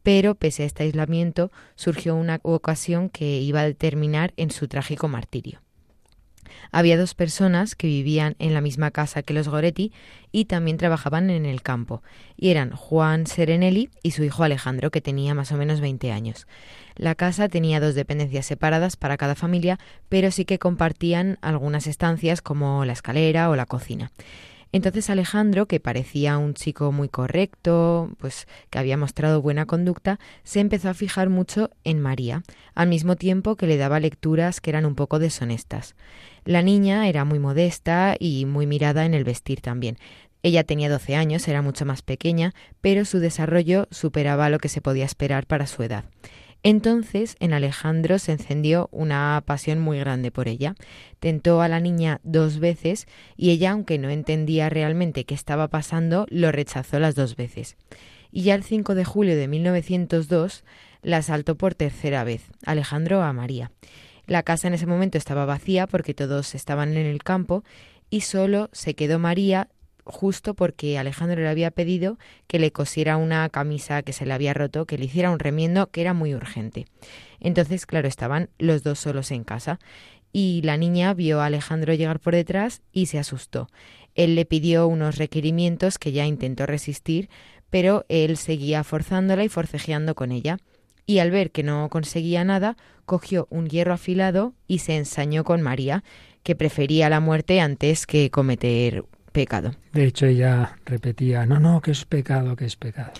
pero pese a este aislamiento surgió una ocasión que iba a determinar en su trágico martirio. Había dos personas que vivían en la misma casa que los Goretti y también trabajaban en el campo, y eran Juan Serenelli y su hijo Alejandro, que tenía más o menos 20 años. La casa tenía dos dependencias separadas para cada familia, pero sí que compartían algunas estancias como la escalera o la cocina. Entonces Alejandro, que parecía un chico muy correcto, pues que había mostrado buena conducta, se empezó a fijar mucho en María, al mismo tiempo que le daba lecturas que eran un poco deshonestas. La niña era muy modesta y muy mirada en el vestir también. Ella tenía 12 años, era mucho más pequeña, pero su desarrollo superaba lo que se podía esperar para su edad. Entonces en Alejandro se encendió una pasión muy grande por ella. Tentó a la niña dos veces y ella, aunque no entendía realmente qué estaba pasando, lo rechazó las dos veces. Y ya el 5 de julio de 1902 la asaltó por tercera vez, Alejandro a María. La casa en ese momento estaba vacía porque todos estaban en el campo y solo se quedó María justo porque Alejandro le había pedido que le cosiera una camisa que se le había roto, que le hiciera un remiendo que era muy urgente. Entonces, claro, estaban los dos solos en casa y la niña vio a Alejandro llegar por detrás y se asustó. Él le pidió unos requerimientos que ya intentó resistir, pero él seguía forzándola y forcejeando con ella. Y al ver que no conseguía nada, cogió un hierro afilado y se ensañó con María, que prefería la muerte antes que cometer pecado. De hecho, ella repetía, no, no, que es pecado, que es pecado.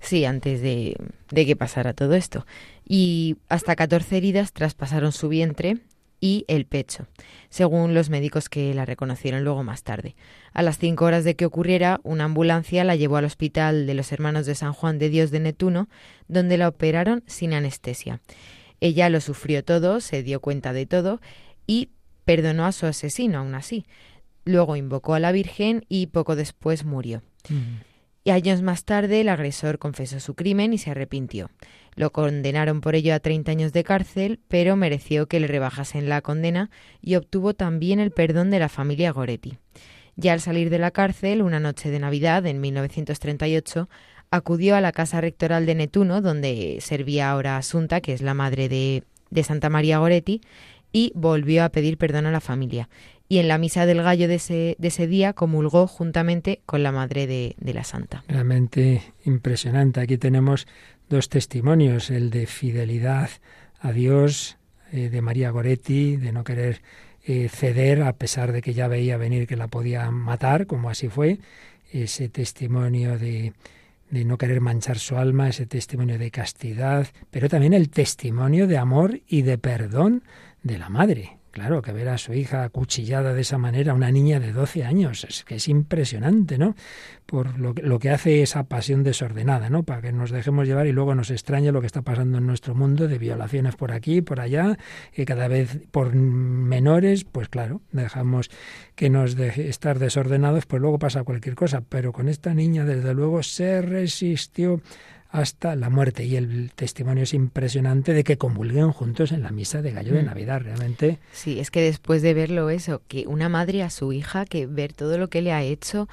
Sí, antes de, de que pasara todo esto. Y hasta 14 heridas traspasaron su vientre y el pecho, según los médicos que la reconocieron luego más tarde. A las cinco horas de que ocurriera, una ambulancia la llevó al hospital de los hermanos de San Juan de Dios de Netuno, donde la operaron sin anestesia. Ella lo sufrió todo, se dio cuenta de todo y perdonó a su asesino aún así. Luego invocó a la Virgen y poco después murió. Y años más tarde el agresor confesó su crimen y se arrepintió. Lo condenaron por ello a 30 años de cárcel, pero mereció que le rebajasen la condena y obtuvo también el perdón de la familia Goretti. Ya al salir de la cárcel, una noche de Navidad en 1938, acudió a la casa rectoral de Netuno, donde servía ahora Asunta, que es la madre de, de Santa María Goretti, y volvió a pedir perdón a la familia y en la misa del gallo de ese, de ese día comulgó juntamente con la madre de, la santa. Realmente impresionante. Aquí tenemos dos testimonios, el de fidelidad a Dios eh, de María Goretti, de no querer eh, ceder a pesar de que ya veía venir que la podía matar, como así fue, ese testimonio de, de no querer manchar su alma, ese testimonio de castidad, pero también el testimonio de amor y de perdón de la madre, Claro, que ver a su hija acuchillada de esa manera, una niña de 12 años, es que es impresionante, ¿no? Por lo que, lo que hace esa pasión desordenada, ¿no? Para que nos dejemos llevar y luego nos extrañe lo que está pasando en nuestro mundo de violaciones por aquí, por allá, y cada vez por menores, pues claro, dejamos que nos deje estar desordenados, pues luego pasa cualquier cosa. Pero con esta niña, desde luego, se resistió hasta la muerte. Y el testimonio es impresionante de que comulguen juntos en la misa de gallo de mm. Navidad, realmente. Sí, es que después de verlo eso, que una madre a su hija, que ver todo lo que le ha hecho,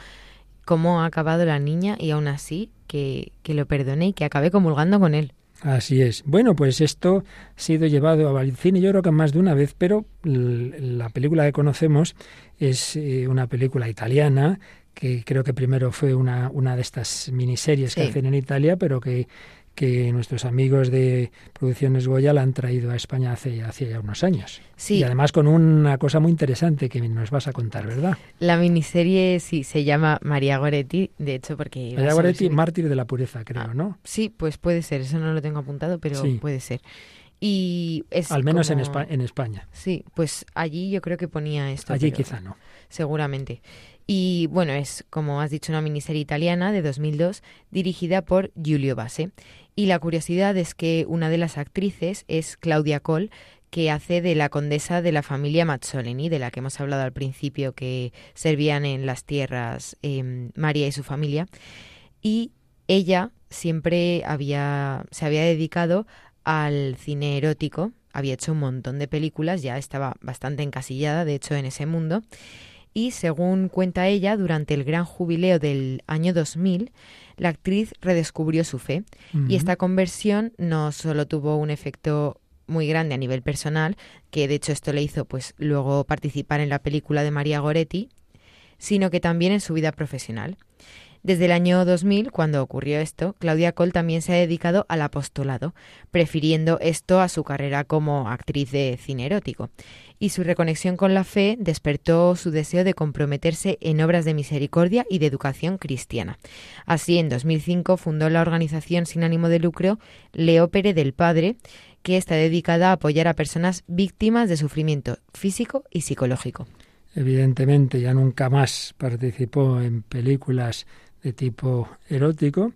cómo ha acabado la niña y aún así que, que lo perdone y que acabe comulgando con él. Así es. Bueno, pues esto ha sido llevado al cine yo creo que más de una vez, pero la película que conocemos es eh, una película italiana que creo que primero fue una, una de estas miniseries que hacen en Italia, pero que, que nuestros amigos de Producciones Goya la han traído a España hace, hace ya unos años. Sí. Y además con una cosa muy interesante que nos vas a contar, ¿verdad? La miniserie sí se llama María Goretti, de hecho porque... María Goretti, mártir de la pureza, creo, ah, ¿no? Sí, pues puede ser, eso no lo tengo apuntado, pero puede ser. Y es Al menos en, en España. Sí, pues allí yo creo que ponía esto. Allí quizá no. Seguramente. Y bueno, es, como has dicho, una miniserie italiana de 2002 dirigida por Giulio Base. Y la curiosidad es que una de las actrices es Claudia Coll, que hace de la condesa de la familia Mazzolini, de la que hemos hablado al principio, que servían en las tierras em, María y su familia. Y ella siempre había, se había dedicado al cine erótico, había hecho un montón de películas, ya estaba bastante encasillada, de hecho, en ese mundo. Y según cuenta ella, durante el gran jubileo del año 2000, la actriz redescubrió su fe. Y esta conversión no solo tuvo un efecto muy grande a nivel personal, que de hecho esto le hizo pues luego participar en la película de María Goretti, sino que también en su vida profesional. Desde el año 2000, cuando ocurrió esto, Claudia Cole también se ha dedicado al apostolado, prefiriendo esto a su carrera como actriz de cine erótico. Y su reconexión con la fe despertó su deseo de comprometerse en obras de misericordia y de educación cristiana. Así, en 2005 fundó la organización sin ánimo de lucro Leópere del Padre, que está dedicada a apoyar a personas víctimas de sufrimiento físico y psicológico. Evidentemente, ya nunca más participó en películas de tipo erótico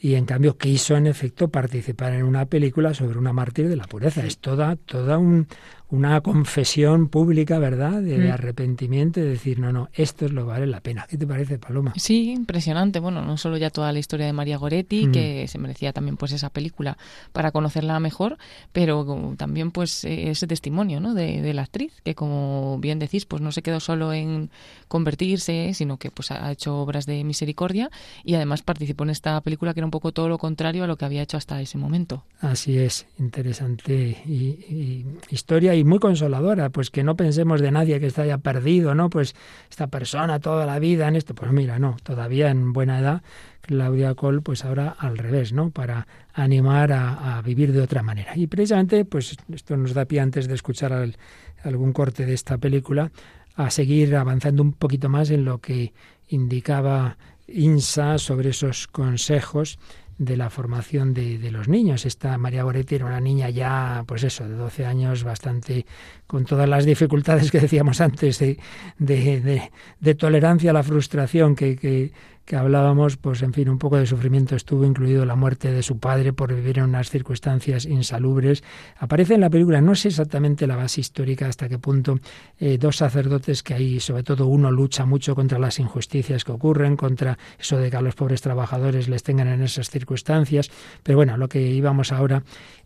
y en cambio quiso en efecto participar en una película sobre una mártir de la pureza. Es toda, toda un, una confesión pública, ¿verdad?, de, Mm. arrepentimiento y decir, no, no, esto es lo que vale la pena. ¿Qué te parece, Paloma? Sí, impresionante. Bueno, no solo ya toda la historia de María Goretti, Mm. que se merecía también pues esa película para conocerla mejor, pero también pues eh, ese testimonio, ¿no? De, de la actriz, que como bien decís, pues no se quedó solo en convertirse, sino que pues ha hecho obras de misericordia y además participó en esta película que era un poco todo lo contrario a lo que había hecho hasta ese momento. Así es, interesante y, y historia y muy consoladora, pues que no pensemos de nadie que está ya perdido, ¿no? Pues esta persona toda la vida en esto, pues mira, no, todavía en buena edad, Claudia Cole, pues ahora al revés, ¿no? Para animar a, a vivir de otra manera. Y precisamente, pues esto nos da pie antes de escuchar al- algún corte de esta película, a seguir avanzando un poquito más en lo que indicaba INSA sobre esos consejos de la formación de, de los niños. Esta María Goretti era una niña ya, pues eso, de 12 años, bastante con todas las dificultades que decíamos antes de, de, de- de tolerancia a la frustración que, que, que hablábamos, pues en fin, un poco de sufrimiento estuvo incluido la muerte de su padre por vivir en unas circunstancias insalubres. Aparece en la película, no sé exactamente la base histórica hasta qué punto, eh, dos sacerdotes que ahí, sobre todo uno, lucha mucho contra las injusticias que ocurren, contra eso de que a los pobres trabajadores les tengan en esas circunstancias. Pero bueno, lo que íbamos ahora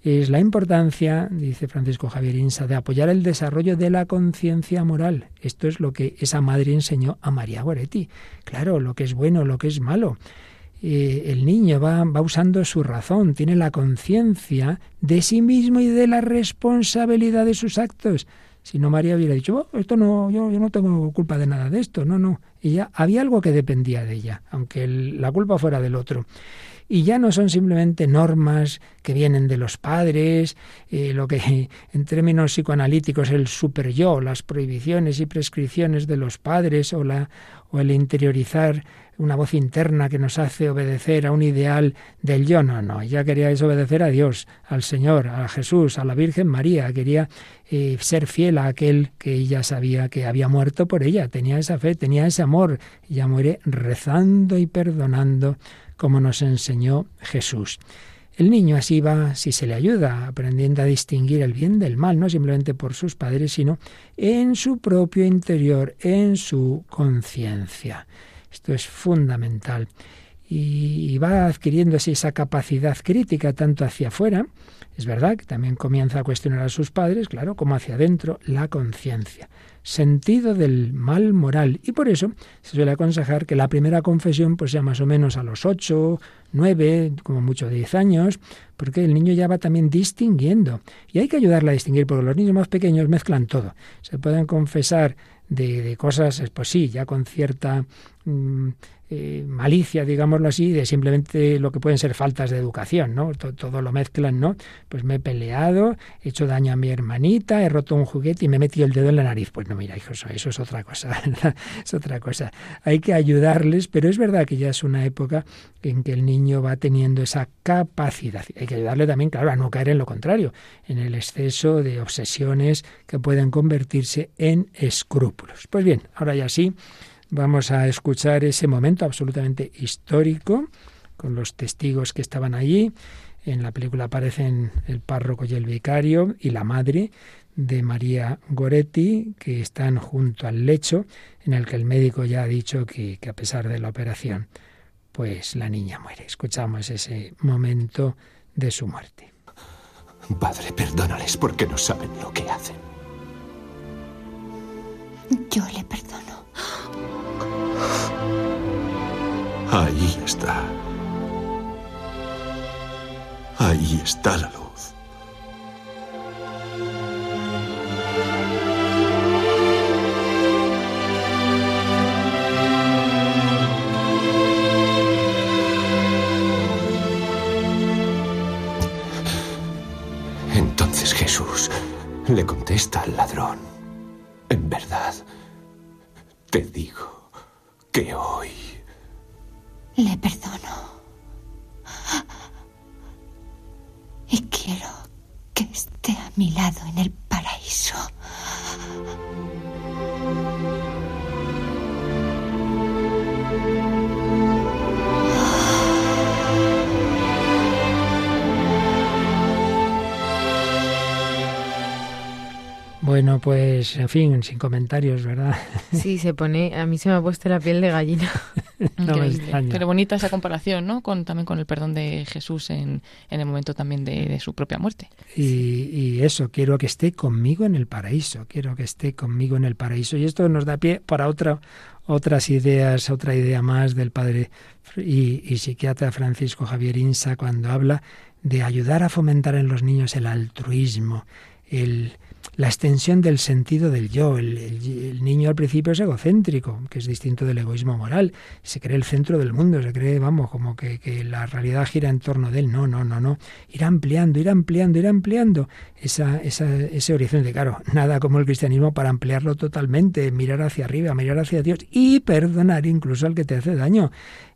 es la importancia, dice Francisco Javier Insa, de apoyar el desarrollo de la conciencia moral. Esto es lo que esa madre enseñó a María Goretti. Claro, lo que es bueno, lo que es malo. Eh, el niño va, va usando su razón, tiene la conciencia de sí mismo y de la responsabilidad de sus actos. Si no, María hubiera dicho, "Oh, esto no, yo, no tengo culpa de nada de esto. No, no. Ella, había algo que dependía de ella, aunque la culpa fuera del otro. Y ya no son simplemente normas que vienen de los padres, eh, lo que (laughs) en términos psicoanalíticos el super yo, las prohibiciones y prescripciones de los padres o, la, o el interiorizar una voz interna que nos hace obedecer a un ideal del yo. No, no, ella quería desobedecer a Dios, al Señor, a Jesús, a la Virgen María, quería eh, ser fiel a aquel que ella sabía que había muerto por ella, tenía esa fe, tenía ese amor. Ella muere rezando y perdonando como nos enseñó Jesús. El niño así va, si se le ayuda, aprendiendo a distinguir el bien del mal, no simplemente por sus padres, sino en su propio interior, en su conciencia. Esto es fundamental. Y, va adquiriendo así esa capacidad crítica tanto hacia afuera, es verdad que también comienza a cuestionar a sus padres, claro, como hacia adentro, la conciencia, sentido del mal moral. Y por eso se suele aconsejar que la primera confesión pues sea más o menos a los ocho, nueve, como mucho diez años, porque el niño ya va también distinguiendo. Y hay que ayudarle a distinguir, porque los niños más pequeños mezclan todo. Se pueden confesar de, de cosas, pues sí, ya con cierta mm, eh, malicia, digámoslo así, de simplemente lo que pueden ser faltas de educación, ¿no? Todo, lo mezclan, ¿no? Pues me he peleado, he hecho daño a mi hermanita, he roto un juguete y me he metido el dedo en la nariz. Pues no, mira, hijo, eso, eso es otra cosa. (laughs) Es otra cosa. Hay que ayudarles, pero es verdad que ya es una época en que el niño va teniendo esa capacidad. Hay que ayudarle también, claro, a no caer en lo contrario, en el exceso de obsesiones que pueden convertirse en escrúpulos. Pues bien, ahora ya sí. Vamos a escuchar ese momento absolutamente histórico con los testigos que estaban allí En la película aparecen el párroco y el vicario y la madre de María Goretti, que están junto al lecho en el que el médico ya ha dicho que, que a pesar de la operación, pues la niña muere. Escuchamos ese momento de su muerte. Padre, perdónales porque no saben lo que hacen. Yo le perdono. Ahí está. Ahí está la luz. Entonces Jesús le contesta al ladrón. En verdad, te digo que hoy... Le perdono. Y quiero que esté a mi lado en el paraíso. Bueno, pues en fin, sin comentarios, ¿verdad? Sí, se pone, a mí se me ha puesto la piel de gallina. (laughs) (laughs) No me Increíble. extraña. Pero bonita esa comparación, ¿no? Con, también con el perdón de Jesús en, en el momento también de, de su propia muerte. Y, y eso, quiero que esté conmigo en el paraíso, quiero que esté conmigo en el paraíso. Y esto nos da pie para otra, otras ideas, otra idea más del padre y, y psiquiatra Francisco Javier Insa cuando habla de ayudar a fomentar en los niños el altruismo, el, la extensión del sentido del yo. El, niño al principio es egocéntrico, que es distinto del egoísmo moral. Se cree el centro del mundo, se cree, vamos, como que, que la realidad gira en torno de él. No, no, no, no. Ir ampliando, ir ampliando, ir ampliando esa, esa, ese horizonte. Claro, (laughs) nada como el cristianismo para ampliarlo totalmente, mirar hacia arriba, mirar hacia Dios y perdonar incluso al que te hace daño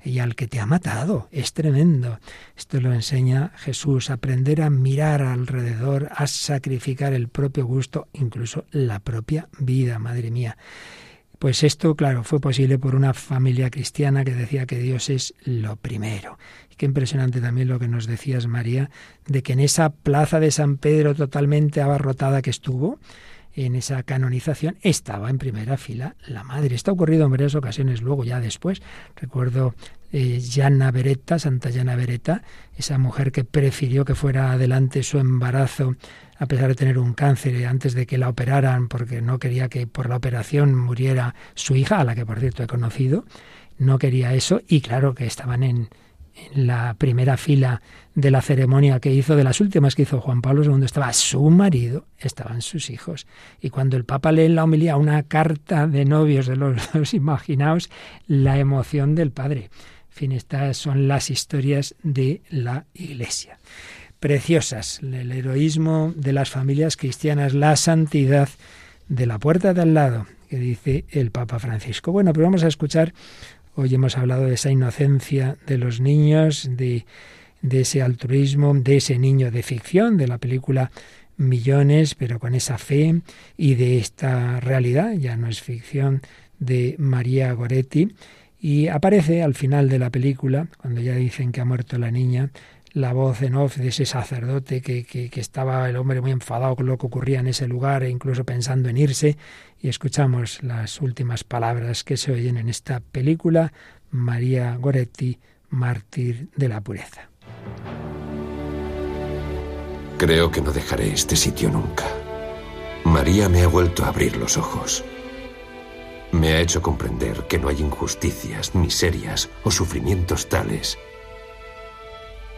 y al que te ha matado. Es tremendo. Esto lo enseña Jesús, aprender a mirar alrededor, a sacrificar el propio gusto, incluso la propia vida, madre mía. Pues esto, claro, fue posible por una familia cristiana que decía que Dios es lo primero. Y qué impresionante también lo que nos decías, María, de que en esa plaza de San Pedro totalmente abarrotada que estuvo, en esa canonización, estaba en primera fila la madre. Esto ha ocurrido en varias ocasiones luego, ya después. Recuerdo eh, Santa Gianna Beretta, esa mujer que prefirió que fuera adelante su embarazo a pesar de tener un cáncer antes de que la operaran porque no quería que por la operación muriera su hija, a la que por cierto he conocido, no quería eso y claro que estaban en, en la primera fila de la ceremonia que hizo, de las últimas que hizo Juan Pablo II, estaba su marido, estaban sus hijos. Y cuando el Papa lee en la homilía una carta de novios de los (laughs) dos, imaginaos la emoción del padre. En fin, estas son las historias de la Iglesia. Preciosas, el heroísmo de las familias cristianas, la santidad de la puerta de al lado, que dice el Papa Francisco. Bueno, pero vamos a escuchar Hoy hemos hablado de esa inocencia de los niños, de, de, ese altruismo, de ese niño de ficción, de la película Millones, pero con esa fe y de esta realidad, ya no es ficción, de María Goretti. Y aparece al final de la película, cuando ya dicen que ha muerto la niña, la voz en off de ese sacerdote que, que, estaba el hombre muy enfadado con lo que ocurría en ese lugar e incluso pensando en irse y escuchamos las últimas palabras que se oyen en esta película María Goretti, mártir de la pureza. Creo que no dejaré este sitio nunca. María me ha vuelto a abrir los ojos. Me ha hecho comprender que no hay injusticias, miserias o sufrimientos tales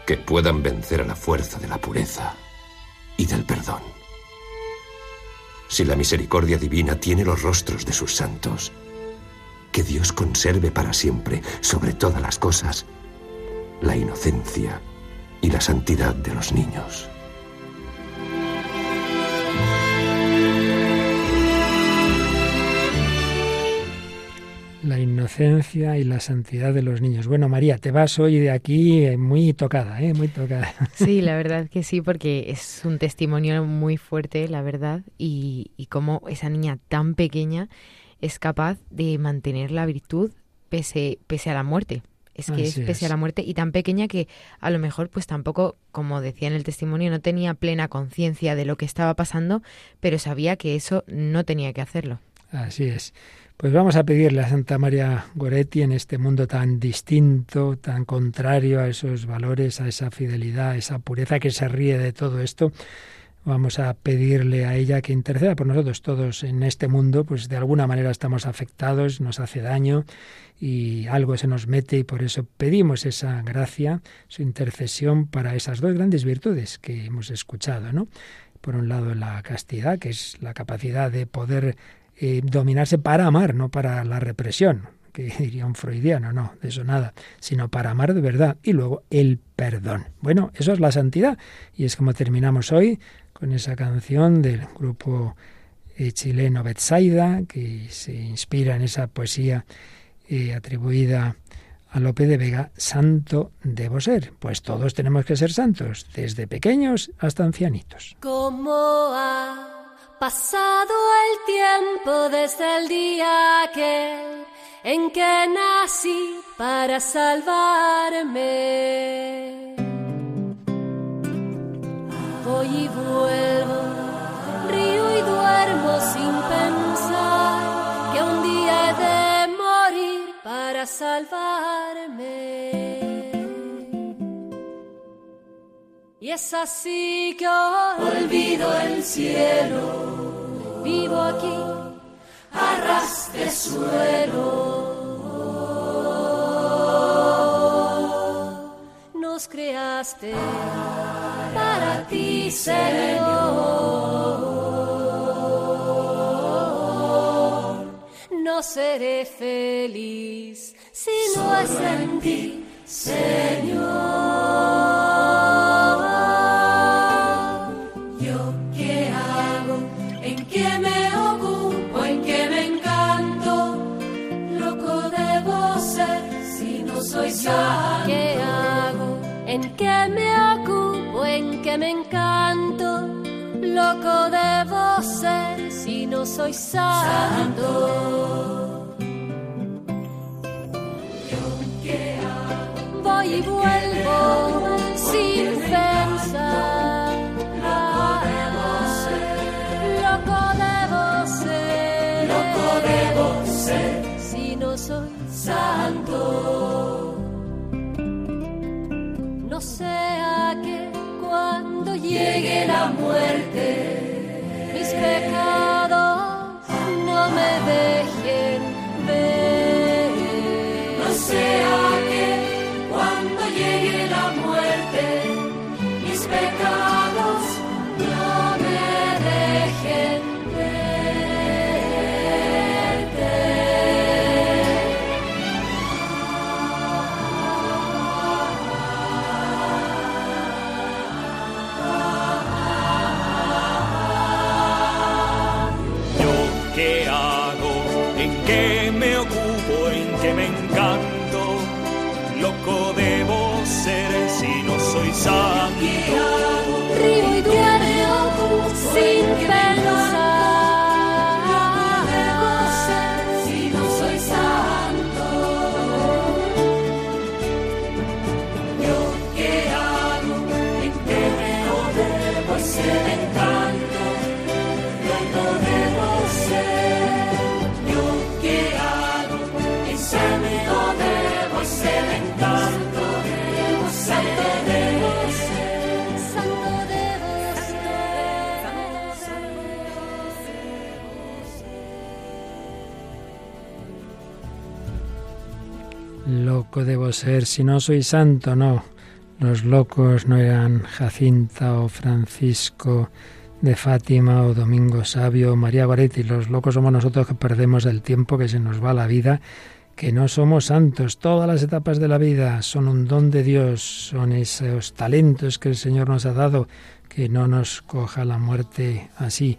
que puedan vencer a la fuerza de la pureza y del perdón. Si la misericordia divina tiene los rostros de sus santos, que Dios conserve para siempre, sobre todas las cosas, la inocencia y la santidad de los niños. Inocencia y la santidad de los niños. Bueno, María, te vas hoy de aquí muy tocada, ¿eh? Muy tocada. (laughs) Sí, la verdad que sí, porque es un testimonio muy fuerte, la verdad, y, y cómo esa niña tan pequeña es capaz de mantener la virtud pese, pese a la muerte. es que es pese a la muerte y tan pequeña que a lo mejor pues tampoco, como decía en el testimonio, no tenía plena conciencia de lo que estaba pasando, pero sabía que eso no tenía que hacerlo. Así es. Pues vamos a pedirle a Santa María Goretti en este mundo tan distinto, tan contrario a esos valores, a esa fidelidad, a esa pureza que se ríe de todo esto. Vamos a pedirle a ella que interceda por nosotros todos en este mundo, pues de alguna manera estamos afectados, nos hace daño y algo se nos mete y por eso pedimos esa gracia, su intercesión para esas dos grandes virtudes que hemos escuchado, ¿no? Por un lado la castidad, que es la capacidad de poder eh, dominarse para amar, no para la represión, que (laughs) diría un freudiano, no, de eso nada, sino para amar de verdad. Y luego el perdón. Bueno, eso es la santidad. Y es como terminamos hoy con esa canción del grupo eh, chileno Betsaida, que se inspira en esa poesía eh, atribuida a Lope de Vega, santo debo ser. Pues todos tenemos que ser santos, desde pequeños hasta ancianitos. ¿Cómo ha pasado el tiempo desde el día aquel en que nací para salvarme? Voy y vuelvo, río y duermo sin pensar que un día he de para salvarme. Y es así que olvido el cielo, vivo aquí a ras de suelo. Nos creaste para ti, Señor. no seré feliz si no es en ti, Señor. Soy santo. ¿Qué hago? ¿En qué me ocupo, en qué me encanto? Loco debo ser si no soy santo. Voy y vuelvo sin pensar. Loco debo ser. Loco debo ser. Si no soy santo. Sea que cuando llegue la muerte, mis pecados no me dejen debo ser, si no soy santo, no. Los locos no eran Jacinta o Francisco de Fátima o Domingo Sabio o María Goretti. Los locos somos nosotros que perdemos el tiempo, que se nos va la vida, que no somos santos. Todas las etapas de la vida son un don de Dios, son esos talentos que el Señor nos ha dado, que no nos coja la muerte así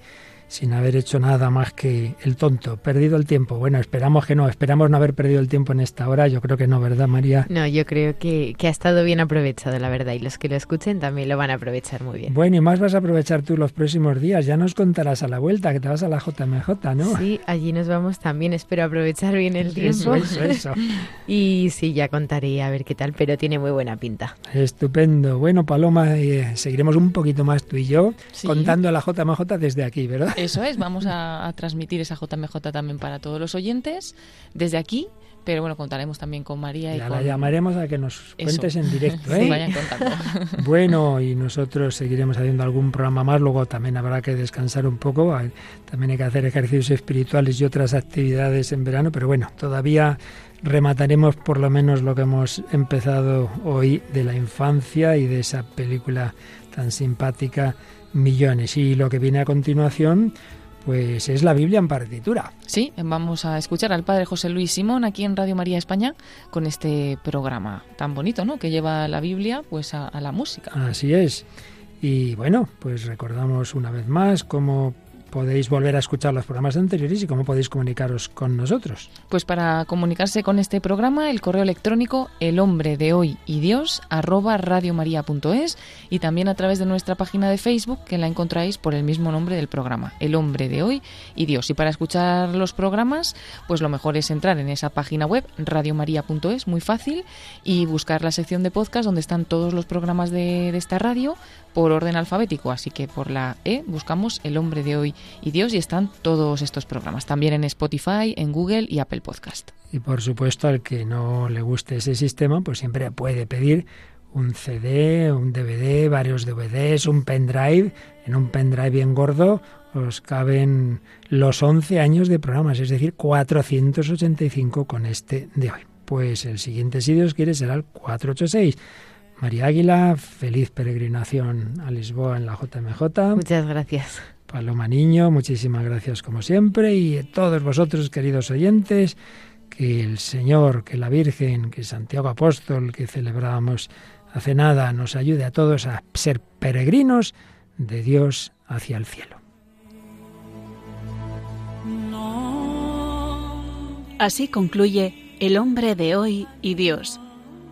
sin haber hecho nada más que el tonto, perdido el tiempo. Bueno, esperamos que no, esperamos no haber perdido el tiempo en esta hora, yo creo que no, ¿verdad María? No, yo creo que, que ha estado bien aprovechado, la verdad, y los que lo escuchen también lo van a aprovechar muy bien. Bueno, y más vas a aprovechar tú los próximos días, ya nos contarás a la vuelta que te vas a la JMJ, ¿no? Sí, allí nos vamos también, espero aprovechar bien el tiempo. Eso, eso, eso. (laughs) y sí, ya contaré a ver qué tal, pero tiene muy buena pinta. Estupendo. Bueno, Paloma, eh, seguiremos un poquito más tú y yo Sí. contando la JMJ desde aquí, ¿verdad? (laughs) Eso es, vamos a, a transmitir esa JMJ también para todos los oyentes desde aquí, pero bueno, contaremos también con María y Ya con... la llamaremos a que nos Eso. cuentes en directo, Sí, ¿eh? vayan contando. (laughs) Bueno, y nosotros seguiremos haciendo algún programa más, luego también habrá que descansar un poco, también hay que hacer ejercicios espirituales y otras actividades en verano, pero bueno, todavía remataremos por lo menos lo que hemos empezado hoy de la infancia y de esa película tan simpática Millones. Y lo que viene a continuación, pues es la Biblia en partitura. Sí, vamos a escuchar al padre José Luis Simón aquí en Radio María España con este programa tan bonito, ¿no? Que lleva la Biblia pues a, a la música. Así es. Y bueno, pues recordamos una vez más cómo podéis volver a escuchar los programas anteriores y cómo podéis comunicaros con nosotros. Pues para comunicarse con este programa, el correo electrónico el hombre de hoy y Dios arroba radiomaria.es y también a través de nuestra página de Facebook que la encontráis por el mismo nombre del programa, el hombre de hoy y Dios. Y para escuchar los programas, pues lo mejor es entrar en esa página web radiomaria.es, muy fácil, y buscar la sección de podcast donde están todos los programas de, de esta radio por orden alfabético. Así que por la E buscamos el hombre de hoy y Dios y están todos estos programas. También en Spotify, en Google y Apple Podcast. Y por supuesto, al que no le guste ese sistema, pues siempre puede pedir un CD, un DVD, varios DVDs, un pendrive. En un pendrive bien gordo os caben los 11 años de programas, es decir, 485 con este de hoy. Pues el siguiente, si Dios quiere, será el 486. María Águila, feliz peregrinación a Lisboa en la JMJ. Muchas gracias. Paloma Niño, muchísimas gracias como siempre y a todos vosotros queridos oyentes, que el Señor, que la Virgen, que Santiago Apóstol que celebramos hace nada nos ayude a todos a ser peregrinos de Dios hacia el cielo. Así concluye El hombre de hoy y Dios,